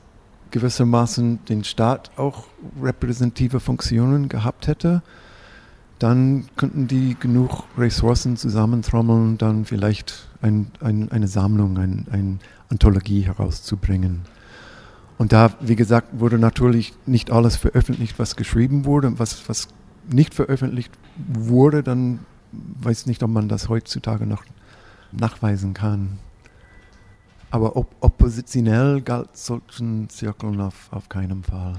gewissermaßen den Staat auch repräsentative Funktionen gehabt hätte, dann könnten die genug Ressourcen zusammentrommeln, dann vielleicht ein, ein, eine Sammlung, ein, eine Anthologie herauszubringen. Und da, wie gesagt, wurde natürlich nicht alles veröffentlicht, was geschrieben wurde. Was, was nicht veröffentlicht wurde, dann weiß nicht, ob man das heutzutage noch nachweisen kann. Aber op oppositionell galt solchen Zirkeln auf, auf keinen Fall.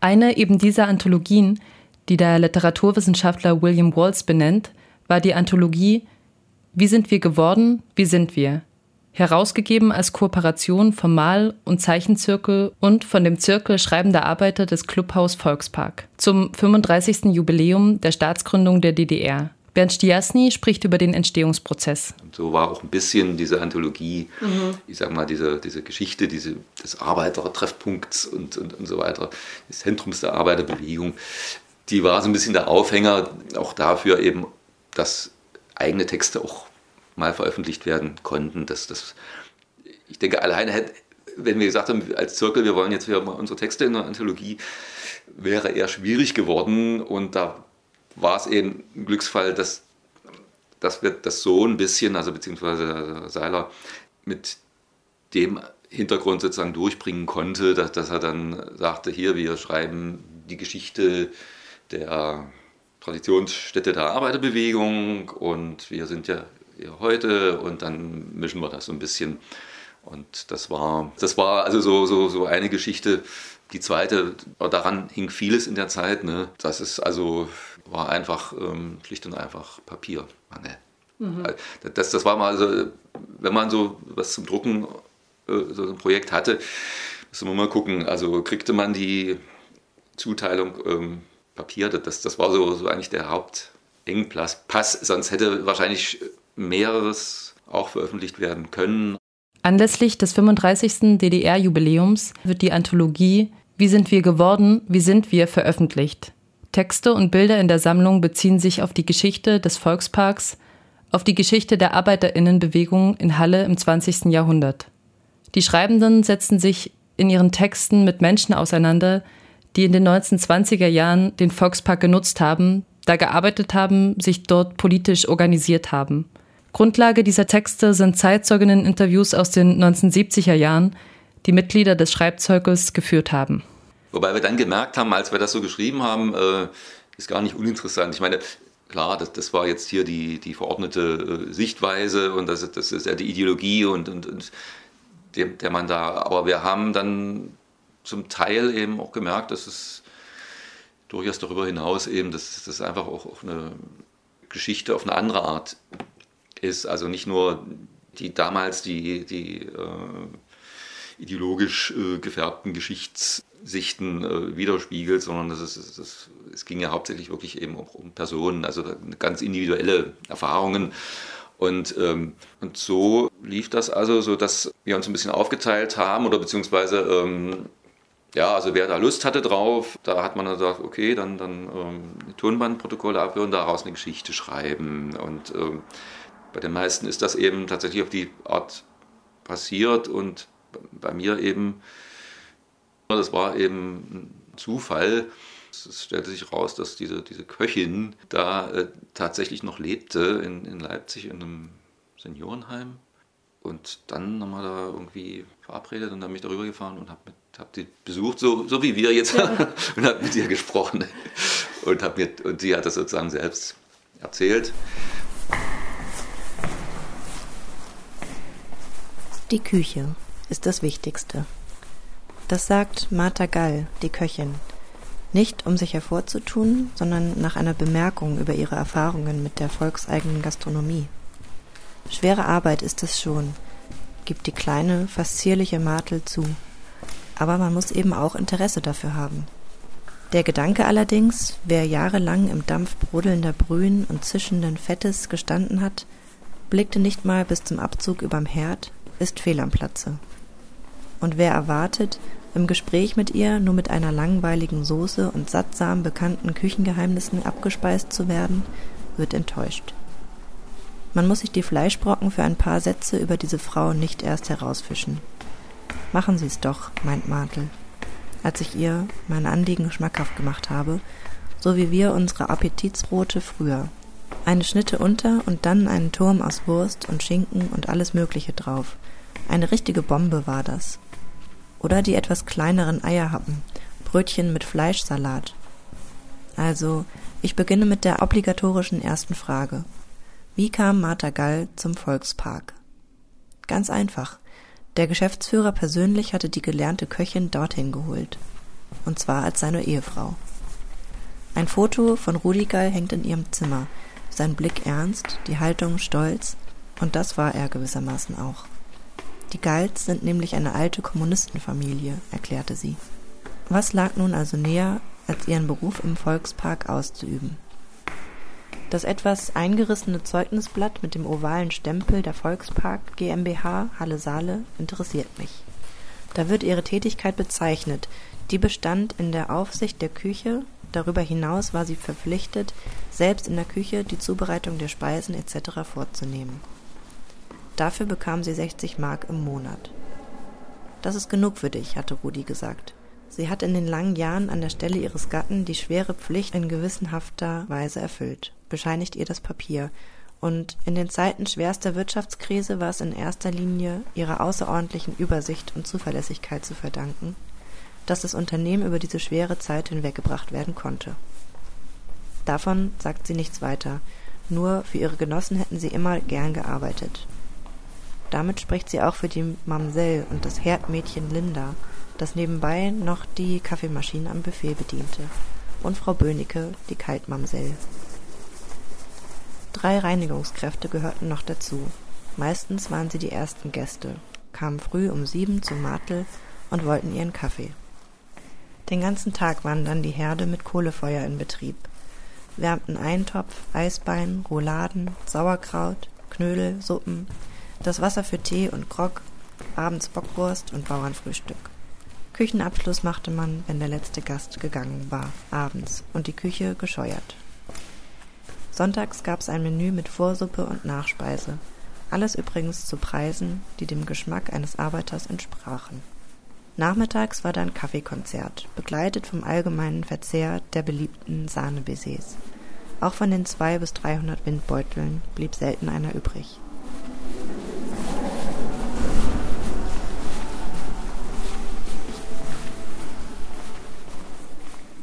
Eine eben dieser Anthologien die der Literaturwissenschaftler William Walls benennt, war die Anthologie Wie sind wir geworden? Wie sind wir? herausgegeben als Kooperation vom Mal- und Zeichenzirkel und von dem Zirkel Schreibender Arbeiter des Clubhaus Volkspark zum 35. Jubiläum der Staatsgründung der DDR. Bernd Stiasny spricht über den Entstehungsprozess. Und so war auch ein bisschen diese Anthologie, mhm. ich sag mal, diese, diese Geschichte diese, des Arbeitertreffpunkts und, und, und so weiter, des Zentrums der Arbeiterbewegung, die war so ein bisschen der Aufhänger auch dafür eben, dass eigene Texte auch mal veröffentlicht werden konnten. Dass das, ich denke, alleine hätte, wenn wir gesagt haben, als Zirkel, wir wollen jetzt wieder mal unsere Texte in der Anthologie, wäre eher schwierig geworden und da war es eben ein Glücksfall, dass, dass wir das so ein bisschen, also beziehungsweise Seiler, mit dem Hintergrund sozusagen durchbringen konnte, dass, dass er dann sagte, hier, wir schreiben die Geschichte der Traditionsstätte der Arbeiterbewegung und wir sind ja hier heute und dann mischen wir das so ein bisschen. Und das war, das war also so, so, so eine Geschichte. Die zweite, daran hing vieles in der Zeit. Ne? Das ist also war einfach ähm, schlicht und einfach Papiermangel. Mhm. Das, das war mal so, wenn man so was zum Drucken, äh, so ein Projekt hatte, müssen wir mal gucken. Also kriegte man die Zuteilung ähm, Papier, das, das war so, so eigentlich der Hauptengpass. Pass, sonst hätte wahrscheinlich mehreres auch veröffentlicht werden können. Anlässlich des 35. DDR-Jubiläums wird die Anthologie Wie sind wir geworden, wie sind wir veröffentlicht. Texte und Bilder in der Sammlung beziehen sich auf die Geschichte des Volksparks, auf die Geschichte der Arbeiterinnenbewegung in Halle im 20. Jahrhundert. Die Schreibenden setzen sich in ihren Texten mit Menschen auseinander, die in den 1920er Jahren den Volkspark genutzt haben, da gearbeitet haben, sich dort politisch organisiert haben. Grundlage dieser Texte sind Zeitzeuginnen-Interviews aus den 1970er Jahren, die Mitglieder des Schreibzeugels geführt haben. Wobei wir dann gemerkt haben, als wir das so geschrieben haben, äh, ist gar nicht uninteressant. Ich meine, klar, das, das war jetzt hier die, die verordnete äh, Sichtweise und das, das ist ja die Ideologie und, und, und der, der man da, aber wir haben dann zum Teil eben auch gemerkt, dass es durchaus darüber hinaus eben, dass das einfach auch, auch eine Geschichte auf eine andere Art ist. Also nicht nur die damals die, die äh, ideologisch äh, gefärbten Geschichtssichten äh, widerspiegelt, sondern das ist, das, es ging ja hauptsächlich wirklich eben auch um Personen, also ganz individuelle Erfahrungen. Und, ähm, und so lief das also, so dass wir uns ein bisschen aufgeteilt haben oder beziehungsweise ähm, ja, also wer da Lust hatte drauf, da hat man dann gesagt, okay, dann, dann ähm, Tonbandprotokolle abhören, daraus eine Geschichte schreiben. Und ähm, bei den meisten ist das eben tatsächlich auf die Art passiert und bei mir eben, das war eben ein Zufall. Es stellte sich raus, dass diese, diese Köchin da äh, tatsächlich noch lebte in, in Leipzig in einem Seniorenheim. Und dann haben wir da irgendwie verabredet und dann bin ich darüber gefahren und habe hab die besucht, so, so wie wir jetzt, ja. und habe mit ihr gesprochen. Und, hab mir, und sie hat das sozusagen selbst erzählt. Die Küche ist das Wichtigste. Das sagt Martha Gall, die Köchin, nicht um sich hervorzutun, sondern nach einer Bemerkung über ihre Erfahrungen mit der volkseigenen Gastronomie. Schwere Arbeit ist es schon, gibt die kleine, fast zierliche Martel zu. Aber man muss eben auch Interesse dafür haben. Der Gedanke allerdings, wer jahrelang im Dampf brodelnder Brühen und zischenden Fettes gestanden hat, blickte nicht mal bis zum Abzug überm Herd, ist fehl am Platze. Und wer erwartet, im Gespräch mit ihr nur mit einer langweiligen Soße und sattsam bekannten Küchengeheimnissen abgespeist zu werden, wird enttäuscht. Man muss sich die Fleischbrocken für ein paar Sätze über diese Frau nicht erst herausfischen. Machen Sie es doch, meint Martel, als ich ihr mein Anliegen schmackhaft gemacht habe, so wie wir unsere Appetitsbrote früher. Eine Schnitte unter und dann einen Turm aus Wurst und Schinken und alles Mögliche drauf. Eine richtige Bombe war das. Oder die etwas kleineren Eierhappen, Brötchen mit Fleischsalat. Also, ich beginne mit der obligatorischen ersten Frage. Wie kam Martha Gall zum Volkspark? Ganz einfach. Der Geschäftsführer persönlich hatte die gelernte Köchin dorthin geholt. Und zwar als seine Ehefrau. Ein Foto von Rudi Gall hängt in ihrem Zimmer. Sein Blick ernst, die Haltung stolz. Und das war er gewissermaßen auch. Die Galls sind nämlich eine alte Kommunistenfamilie, erklärte sie. Was lag nun also näher, als ihren Beruf im Volkspark auszuüben? Das etwas eingerissene Zeugnisblatt mit dem ovalen Stempel der Volkspark GmbH Halle Saale interessiert mich. Da wird ihre Tätigkeit bezeichnet, die bestand in der Aufsicht der Küche, darüber hinaus war sie verpflichtet, selbst in der Küche die Zubereitung der Speisen etc. vorzunehmen. Dafür bekam sie 60 Mark im Monat. Das ist genug für dich, hatte Rudi gesagt. Sie hat in den langen Jahren an der Stelle ihres Gatten die schwere Pflicht in gewissenhafter Weise erfüllt bescheinigt ihr das Papier. Und in den Zeiten schwerster Wirtschaftskrise war es in erster Linie ihrer außerordentlichen Übersicht und Zuverlässigkeit zu verdanken, dass das Unternehmen über diese schwere Zeit hinweggebracht werden konnte. Davon sagt sie nichts weiter, nur für ihre Genossen hätten sie immer gern gearbeitet. Damit spricht sie auch für die Mamsell und das Herdmädchen Linda, das nebenbei noch die Kaffeemaschine am Buffet bediente, und Frau Böhnecke, die Kaltmamsell. Drei Reinigungskräfte gehörten noch dazu. Meistens waren sie die ersten Gäste, kamen früh um sieben zum Martel und wollten ihren Kaffee. Den ganzen Tag waren dann die Herde mit Kohlefeuer in Betrieb, wärmten Eintopf, Eisbein, Rouladen, Sauerkraut, Knödel, Suppen, das Wasser für Tee und Grog, abends Bockwurst und Bauernfrühstück. Küchenabschluss machte man, wenn der letzte Gast gegangen war, abends und die Küche gescheuert. Sonntags gab es ein Menü mit Vorsuppe und Nachspeise. Alles übrigens zu Preisen, die dem Geschmack eines Arbeiters entsprachen. Nachmittags war dann Kaffeekonzert, begleitet vom allgemeinen Verzehr der beliebten Sahnebaisers. Auch von den zwei bis dreihundert Windbeuteln blieb selten einer übrig.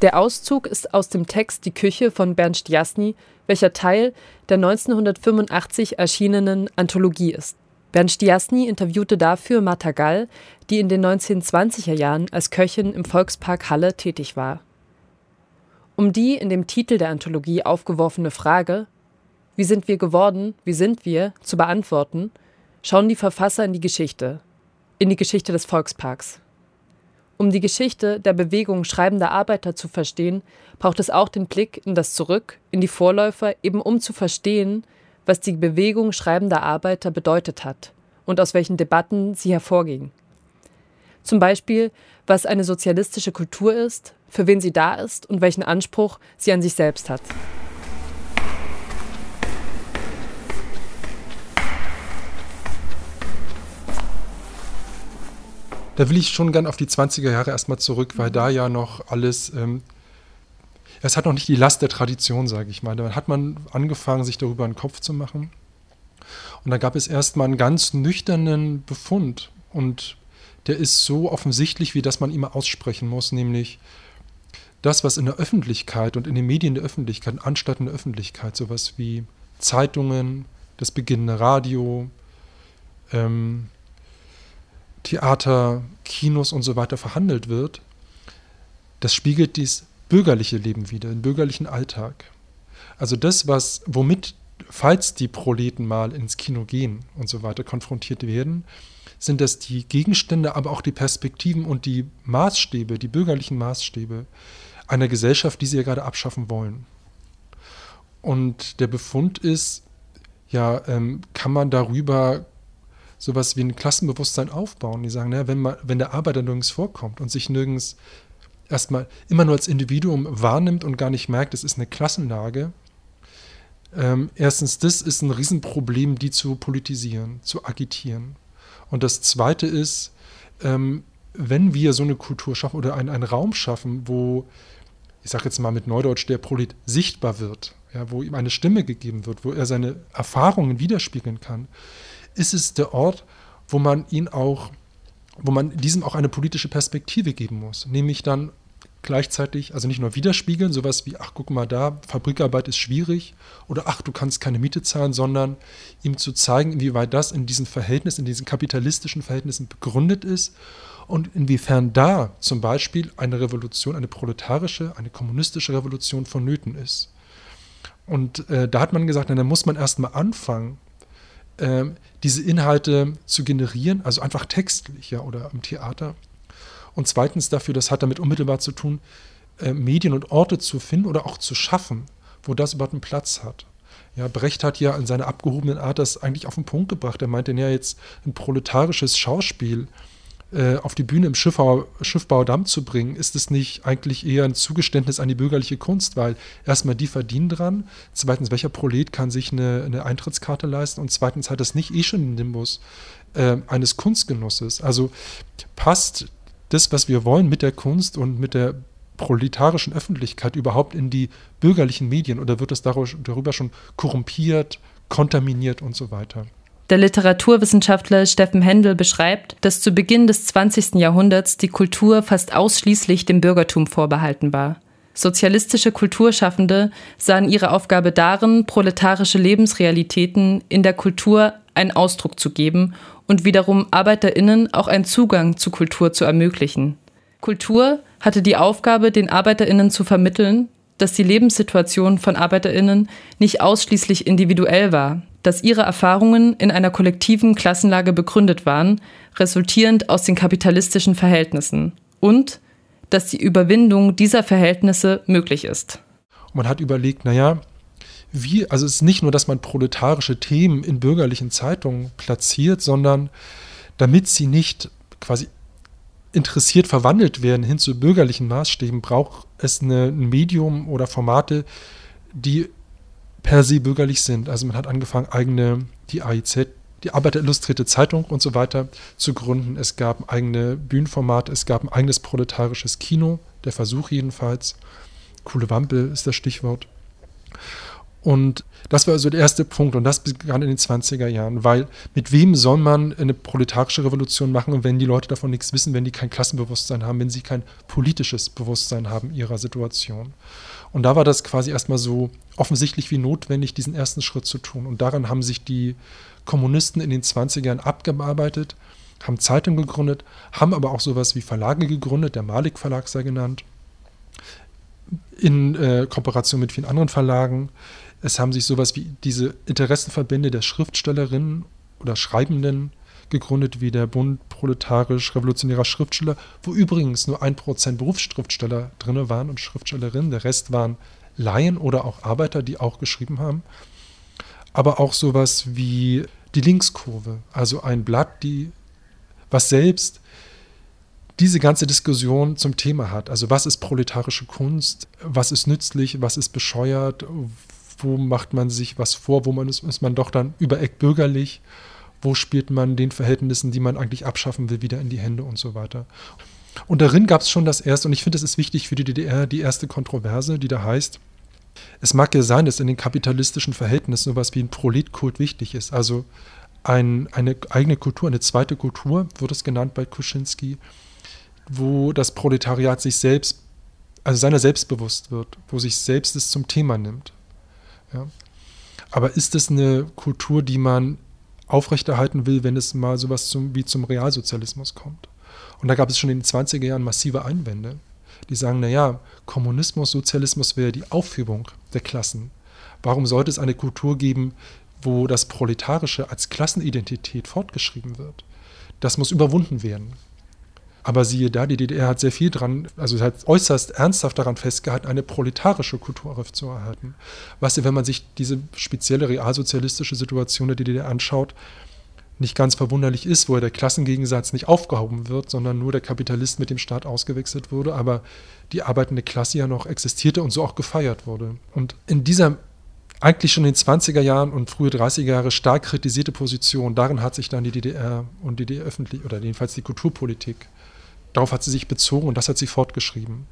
Der Auszug ist aus dem Text Die Küche von Bernd Stiasny, welcher Teil der 1985 erschienenen Anthologie ist. Bernd Stiasny interviewte dafür Martha Gall, die in den 1920er Jahren als Köchin im Volkspark Halle tätig war. Um die in dem Titel der Anthologie aufgeworfene Frage Wie sind wir geworden, wie sind wir zu beantworten, schauen die Verfasser in die Geschichte, in die Geschichte des Volksparks. Um die Geschichte der Bewegung schreibender Arbeiter zu verstehen, braucht es auch den Blick in das Zurück, in die Vorläufer, eben um zu verstehen, was die Bewegung schreibender Arbeiter bedeutet hat und aus welchen Debatten sie hervorging. Zum Beispiel, was eine sozialistische Kultur ist, für wen sie da ist und welchen Anspruch sie an sich selbst hat. Da will ich schon gern auf die 20er Jahre erstmal zurück, weil mhm. da ja noch alles, ähm, es hat noch nicht die Last der Tradition, sage ich mal. Da hat man angefangen, sich darüber einen Kopf zu machen. Und da gab es erstmal einen ganz nüchternen Befund. Und der ist so offensichtlich, wie das man immer aussprechen muss, nämlich das, was in der Öffentlichkeit und in den Medien der Öffentlichkeit, anstatt in der Öffentlichkeit, sowas wie Zeitungen, das beginnende Radio, ähm, Theater, Kinos und so weiter verhandelt wird, das spiegelt dieses bürgerliche Leben wider, den bürgerlichen Alltag. Also das, was, womit, falls die Proleten mal ins Kino gehen und so weiter konfrontiert werden, sind das die Gegenstände, aber auch die Perspektiven und die Maßstäbe, die bürgerlichen Maßstäbe einer Gesellschaft, die sie ja gerade abschaffen wollen. Und der Befund ist, ja, ähm, kann man darüber sowas wie ein Klassenbewusstsein aufbauen. Die sagen, naja, wenn, man, wenn der Arbeiter nirgends vorkommt und sich nirgends erstmal immer nur als Individuum wahrnimmt und gar nicht merkt, es ist eine Klassenlage, ähm, erstens, das ist ein Riesenproblem, die zu politisieren, zu agitieren. Und das Zweite ist, ähm, wenn wir so eine Kultur schaffen oder einen, einen Raum schaffen, wo, ich sage jetzt mal mit Neudeutsch, der Prolet sichtbar wird, ja, wo ihm eine Stimme gegeben wird, wo er seine Erfahrungen widerspiegeln kann, ist es der Ort, wo man ihn auch, wo man diesem auch eine politische Perspektive geben muss, nämlich dann gleichzeitig, also nicht nur widerspiegeln, sowas wie, ach guck mal da, Fabrikarbeit ist schwierig oder ach, du kannst keine Miete zahlen, sondern ihm zu zeigen, inwieweit das in diesen Verhältnissen, in diesen kapitalistischen Verhältnissen begründet ist und inwiefern da zum Beispiel eine Revolution, eine proletarische, eine kommunistische Revolution vonnöten ist. Und äh, da hat man gesagt, dann muss man erstmal anfangen, ähm, diese Inhalte zu generieren, also einfach textlich ja, oder im Theater. Und zweitens dafür, das hat damit unmittelbar zu tun, äh, Medien und Orte zu finden oder auch zu schaffen, wo das überhaupt einen Platz hat. Ja, Brecht hat ja in seiner abgehobenen Art das eigentlich auf den Punkt gebracht. Er meinte ja jetzt ein proletarisches Schauspiel äh, auf die Bühne im Schiffbau, Schiffbaudamm zu bringen, ist es nicht eigentlich eher ein Zugeständnis an die bürgerliche Kunst, weil erstmal die verdienen dran, zweitens, welcher Prolet kann sich eine, eine Eintrittskarte leisten und zweitens hat es nicht eh schon den Nimbus äh, eines Kunstgenusses. Also passt das, was wir wollen mit der Kunst und mit der proletarischen Öffentlichkeit überhaupt in die bürgerlichen Medien oder wird es darüber schon korrumpiert, kontaminiert und so weiter? Der Literaturwissenschaftler Steffen Händel beschreibt, dass zu Beginn des 20. Jahrhunderts die Kultur fast ausschließlich dem Bürgertum vorbehalten war. Sozialistische Kulturschaffende sahen ihre Aufgabe darin, proletarische Lebensrealitäten in der Kultur einen Ausdruck zu geben und wiederum Arbeiterinnen auch einen Zugang zu Kultur zu ermöglichen. Kultur hatte die Aufgabe, den Arbeiterinnen zu vermitteln, dass die Lebenssituation von Arbeiterinnen nicht ausschließlich individuell war, dass ihre Erfahrungen in einer kollektiven Klassenlage begründet waren, resultierend aus den kapitalistischen Verhältnissen und dass die Überwindung dieser Verhältnisse möglich ist. man hat überlegt, naja, wie, also es ist nicht nur, dass man proletarische Themen in bürgerlichen Zeitungen platziert, sondern damit sie nicht quasi interessiert verwandelt werden hin zu bürgerlichen Maßstäben, braucht es eine, ein Medium oder Formate, die per se bürgerlich sind. Also man hat angefangen, eigene, die AIZ, die Arbeiterillustrierte Zeitung und so weiter zu gründen. Es gab eigene Bühnenformate, es gab ein eigenes proletarisches Kino, der Versuch jedenfalls. Coole Wampel ist das Stichwort. Und das war also der erste Punkt und das begann in den 20er Jahren, weil mit wem soll man eine proletarische Revolution machen, wenn die Leute davon nichts wissen, wenn die kein Klassenbewusstsein haben, wenn sie kein politisches Bewusstsein haben ihrer Situation. Und da war das quasi erstmal so offensichtlich wie notwendig, diesen ersten Schritt zu tun. Und daran haben sich die Kommunisten in den 20ern abgearbeitet, haben Zeitungen gegründet, haben aber auch sowas wie Verlage gegründet, der Malik Verlag sei genannt, in äh, Kooperation mit vielen anderen Verlagen es haben sich sowas wie diese Interessenverbände der Schriftstellerinnen oder Schreibenden gegründet, wie der Bund proletarisch-revolutionärer Schriftsteller, wo übrigens nur ein Prozent Berufsschriftsteller drin waren und Schriftstellerinnen. Der Rest waren Laien oder auch Arbeiter, die auch geschrieben haben. Aber auch sowas wie die Linkskurve, also ein Blatt, die, was selbst diese ganze Diskussion zum Thema hat. Also was ist proletarische Kunst, was ist nützlich, was ist bescheuert, wo macht man sich was vor, wo man ist, ist man doch dann übereck bürgerlich, wo spielt man den Verhältnissen, die man eigentlich abschaffen will, wieder in die Hände und so weiter. Und darin gab es schon das erste, und ich finde, es ist wichtig für die DDR, die erste Kontroverse, die da heißt, es mag ja sein, dass in den kapitalistischen Verhältnissen sowas wie ein Proletkult wichtig ist, also ein, eine eigene Kultur, eine zweite Kultur, wird es genannt bei Kuschinski, wo das Proletariat sich selbst, also seiner selbst bewusst wird, wo sich selbst es zum Thema nimmt. Ja. Aber ist es eine Kultur, die man aufrechterhalten will, wenn es mal sowas zum, wie zum Realsozialismus kommt? Und da gab es schon in den 20er Jahren massive Einwände, die sagen, naja, Kommunismus, Sozialismus wäre die Aufhebung der Klassen. Warum sollte es eine Kultur geben, wo das Proletarische als Klassenidentität fortgeschrieben wird? Das muss überwunden werden. Aber siehe da, die DDR hat sehr viel dran, also hat äußerst ernsthaft daran festgehalten, eine proletarische Kultur aufzuerhalten. Was, wenn man sich diese spezielle realsozialistische Situation der DDR anschaut, nicht ganz verwunderlich ist, wo der Klassengegensatz nicht aufgehoben wird, sondern nur der Kapitalist mit dem Staat ausgewechselt wurde, aber die arbeitende Klasse ja noch existierte und so auch gefeiert wurde. Und in dieser eigentlich schon in den 20er Jahren und frühe 30er Jahre stark kritisierte Position, darin hat sich dann die DDR und die DDR öffentlich, oder jedenfalls die Kulturpolitik Darauf hat sie sich bezogen und das hat sie fortgeschrieben.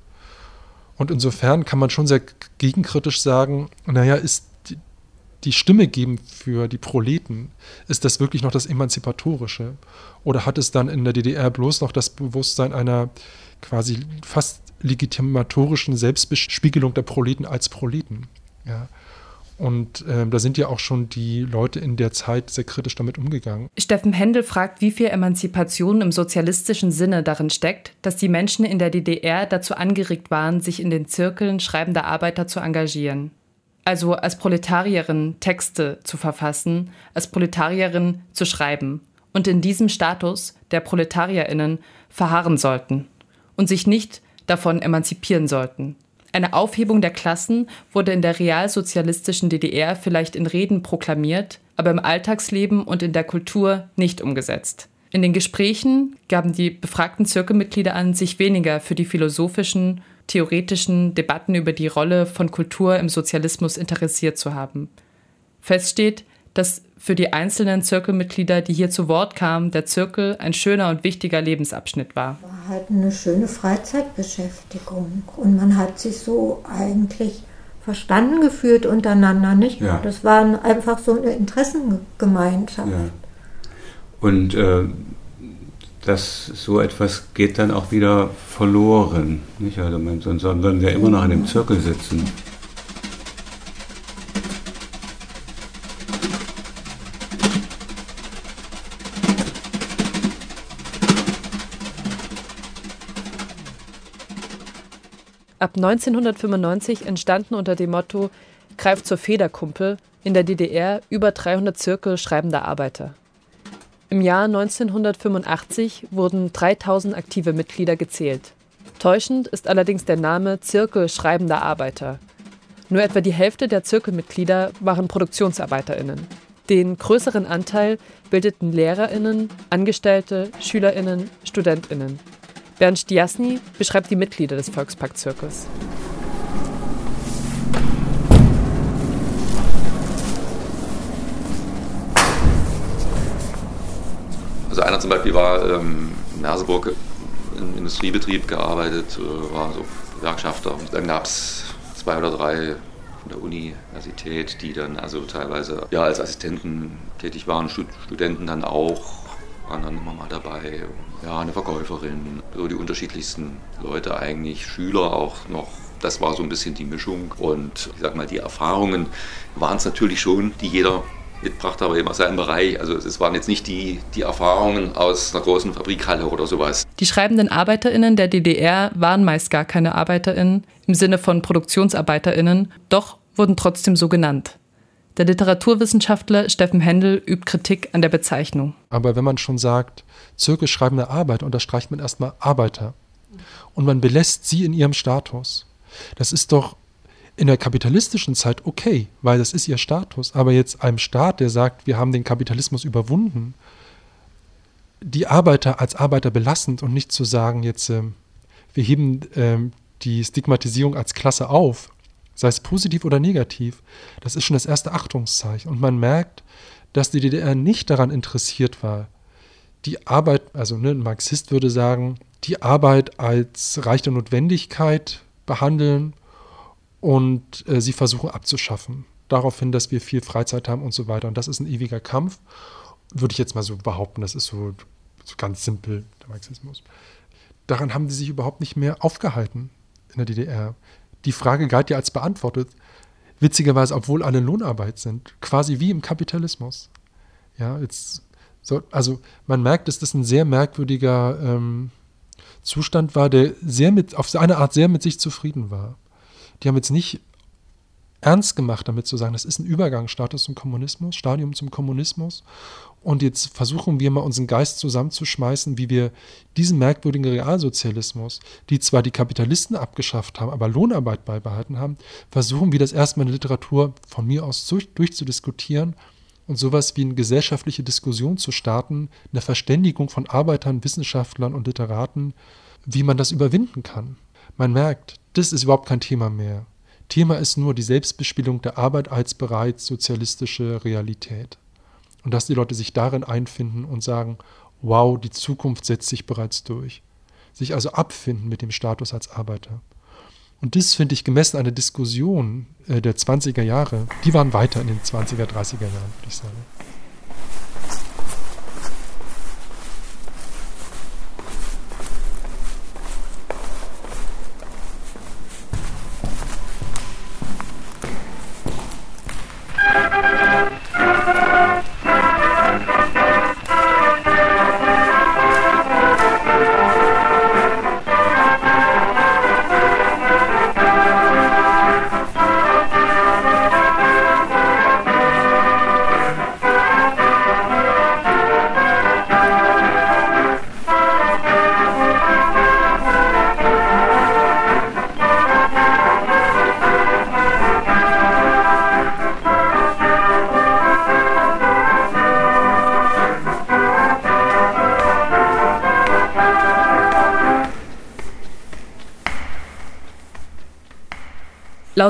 Und insofern kann man schon sehr gegenkritisch sagen, naja, ist die, die Stimme geben für die Proleten, ist das wirklich noch das Emanzipatorische? Oder hat es dann in der DDR bloß noch das Bewusstsein einer quasi fast legitimatorischen Selbstbespiegelung der Proleten als Proleten? Ja. Und äh, da sind ja auch schon die Leute in der Zeit sehr kritisch damit umgegangen. Steffen Händel fragt, wie viel Emanzipation im sozialistischen Sinne darin steckt, dass die Menschen in der DDR dazu angeregt waren, sich in den Zirkeln schreibender Arbeiter zu engagieren. also als Proletarierin Texte zu verfassen, als Proletarierin zu schreiben und in diesem Status der Proletarierinnen verharren sollten und sich nicht davon emanzipieren sollten. Eine Aufhebung der Klassen wurde in der realsozialistischen DDR vielleicht in Reden proklamiert, aber im Alltagsleben und in der Kultur nicht umgesetzt. In den Gesprächen gaben die befragten Zirkelmitglieder an, sich weniger für die philosophischen, theoretischen Debatten über die Rolle von Kultur im Sozialismus interessiert zu haben. Fest steht, dass für die einzelnen Zirkelmitglieder, die hier zu Wort kamen, der Zirkel ein schöner und wichtiger Lebensabschnitt war. War halt eine schöne Freizeitbeschäftigung und man hat sich so eigentlich verstanden gefühlt untereinander, nicht? Ja. Das war einfach so eine Interessengemeinschaft. Ja. Und äh, das so etwas geht dann auch wieder verloren, nicht? Also man, sonst würden wir immer noch in dem Zirkel sitzen. Ab 1995 entstanden unter dem Motto Greif zur Federkumpel in der DDR über 300 Zirkel schreibender Arbeiter. Im Jahr 1985 wurden 3000 aktive Mitglieder gezählt. Täuschend ist allerdings der Name Zirkel schreibender Arbeiter. Nur etwa die Hälfte der Zirkelmitglieder waren ProduktionsarbeiterInnen. Den größeren Anteil bildeten LehrerInnen, Angestellte, SchülerInnen, StudentInnen. Bernd Stiasny beschreibt die Mitglieder des Volkspakt-Zirkus. Also einer zum Beispiel war ähm, in Merseburg im Industriebetrieb gearbeitet, äh, war so Gewerkschafter. Dann gab es zwei oder drei von der Universität, die dann also teilweise ja, als Assistenten tätig waren, Studenten dann auch immer mal dabei. Ja, eine Verkäuferin, so die unterschiedlichsten Leute eigentlich, Schüler auch noch. Das war so ein bisschen die Mischung. Und ich sag mal, die Erfahrungen waren es natürlich schon, die jeder mitbrachte, aber eben aus seinem Bereich. Also es waren jetzt nicht die, die Erfahrungen aus einer großen Fabrikhalle oder sowas. Die schreibenden ArbeiterInnen der DDR waren meist gar keine ArbeiterInnen im Sinne von ProduktionsarbeiterInnen, doch wurden trotzdem so genannt. Der Literaturwissenschaftler Steffen Händel übt Kritik an der Bezeichnung. Aber wenn man schon sagt, Zirkel schreibende Arbeit, unterstreicht man erstmal Arbeiter. Und man belässt sie in ihrem Status. Das ist doch in der kapitalistischen Zeit okay, weil das ist ihr Status. Aber jetzt einem Staat, der sagt, wir haben den Kapitalismus überwunden, die Arbeiter als Arbeiter belassend und nicht zu sagen, jetzt äh, wir heben äh, die Stigmatisierung als Klasse auf, sei es positiv oder negativ, das ist schon das erste Achtungszeichen. Und man merkt, dass die DDR nicht daran interessiert war, die Arbeit, also ne, ein Marxist würde sagen, die Arbeit als reiche Notwendigkeit behandeln und äh, sie versuchen abzuschaffen. Daraufhin, dass wir viel Freizeit haben und so weiter. Und das ist ein ewiger Kampf, würde ich jetzt mal so behaupten. Das ist so, so ganz simpel, der Marxismus. Daran haben die sich überhaupt nicht mehr aufgehalten in der DDR die Frage galt ja als beantwortet. Witzigerweise, obwohl alle Lohnarbeit sind, quasi wie im Kapitalismus. Ja, jetzt, so, also man merkt, dass das ein sehr merkwürdiger ähm, Zustand war, der sehr mit, auf eine Art sehr mit sich zufrieden war. Die haben jetzt nicht ernst gemacht, damit zu sagen, das ist ein Übergangsstatus zum Kommunismus, Stadium zum Kommunismus. Und jetzt versuchen wir mal unseren Geist zusammenzuschmeißen, wie wir diesen merkwürdigen Realsozialismus, die zwar die Kapitalisten abgeschafft haben, aber Lohnarbeit beibehalten haben, versuchen wir das erstmal in der Literatur von mir aus durch, durchzudiskutieren und sowas wie eine gesellschaftliche Diskussion zu starten, eine Verständigung von Arbeitern, Wissenschaftlern und Literaten, wie man das überwinden kann. Man merkt, das ist überhaupt kein Thema mehr. Thema ist nur die Selbstbespielung der Arbeit als bereits sozialistische Realität. Und dass die Leute sich darin einfinden und sagen, wow, die Zukunft setzt sich bereits durch. Sich also abfinden mit dem Status als Arbeiter. Und das finde ich gemessen an der Diskussion äh, der 20er Jahre, die waren weiter in den 20er, 30er Jahren, würde ich sagen.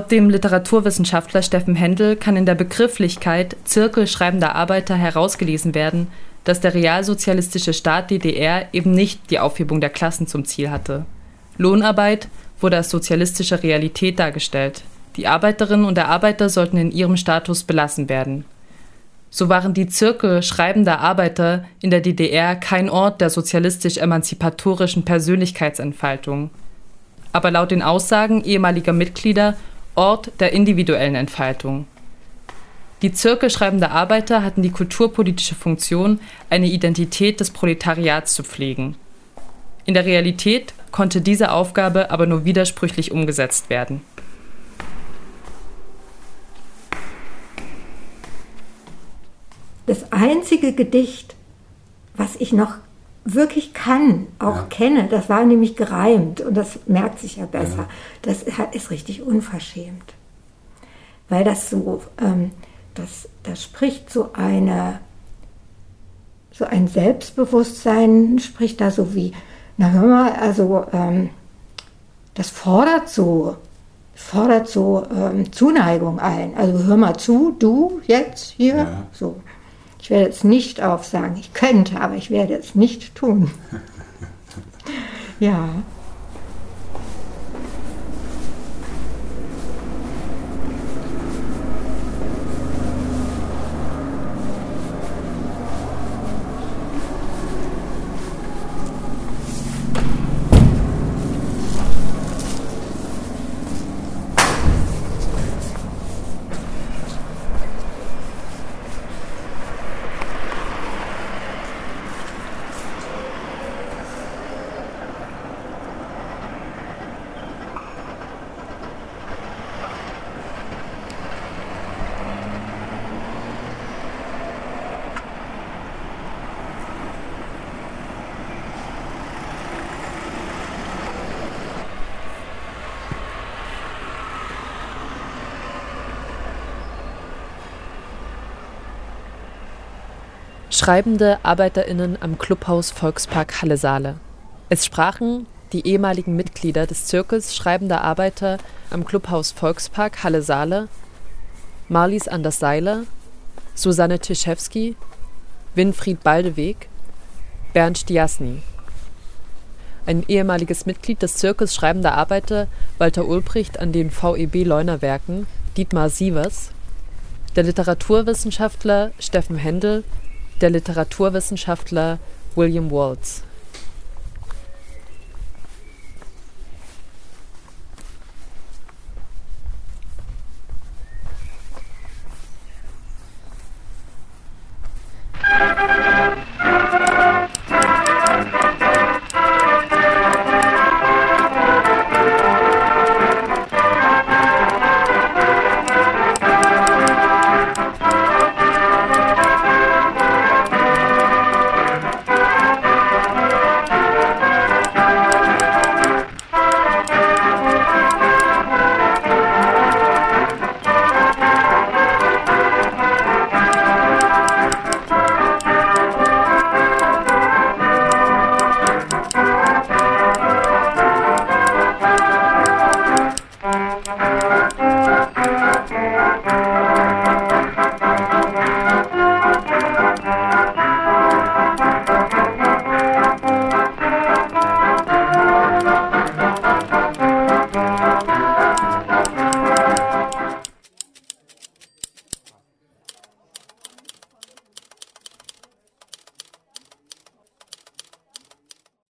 Laut dem Literaturwissenschaftler Steffen Händel kann in der Begrifflichkeit Zirkel schreibender Arbeiter herausgelesen werden, dass der realsozialistische Staat DDR eben nicht die Aufhebung der Klassen zum Ziel hatte. Lohnarbeit wurde als sozialistische Realität dargestellt. Die Arbeiterinnen und der Arbeiter sollten in ihrem Status belassen werden. So waren die Zirkel schreibender Arbeiter in der DDR kein Ort der sozialistisch-emanzipatorischen Persönlichkeitsentfaltung, aber laut den Aussagen ehemaliger Mitglieder Ort der individuellen Entfaltung. Die Zirkel schreibender Arbeiter hatten die kulturpolitische Funktion, eine Identität des Proletariats zu pflegen. In der Realität konnte diese Aufgabe aber nur widersprüchlich umgesetzt werden. Das einzige Gedicht, was ich noch wirklich kann, auch ja. kenne, das war nämlich gereimt und das merkt sich ja besser. Ja. Das ist richtig unverschämt. Weil das so, ähm, das, das spricht so eine, so ein Selbstbewusstsein, spricht da so wie, na hör mal, also ähm, das fordert so, fordert so ähm, Zuneigung ein. Also hör mal zu, du jetzt hier, ja. so. Ich werde es nicht aufsagen. Ich könnte, aber ich werde es nicht tun. ja. Schreibende ArbeiterInnen am Clubhaus Volkspark Halle-Saale. Es sprachen die ehemaligen Mitglieder des Zirkels Schreibender Arbeiter am Clubhaus Volkspark Halle-Saale, Marlies Anders Seiler, Susanne Tischewski, Winfried Baldeweg, Bernd Stiasny. Ein ehemaliges Mitglied des Zirkels Schreibender Arbeiter, Walter Ulbricht an den VEB Leunerwerken, Dietmar Sievers, der Literaturwissenschaftler Steffen Händel der Literaturwissenschaftler William Waltz.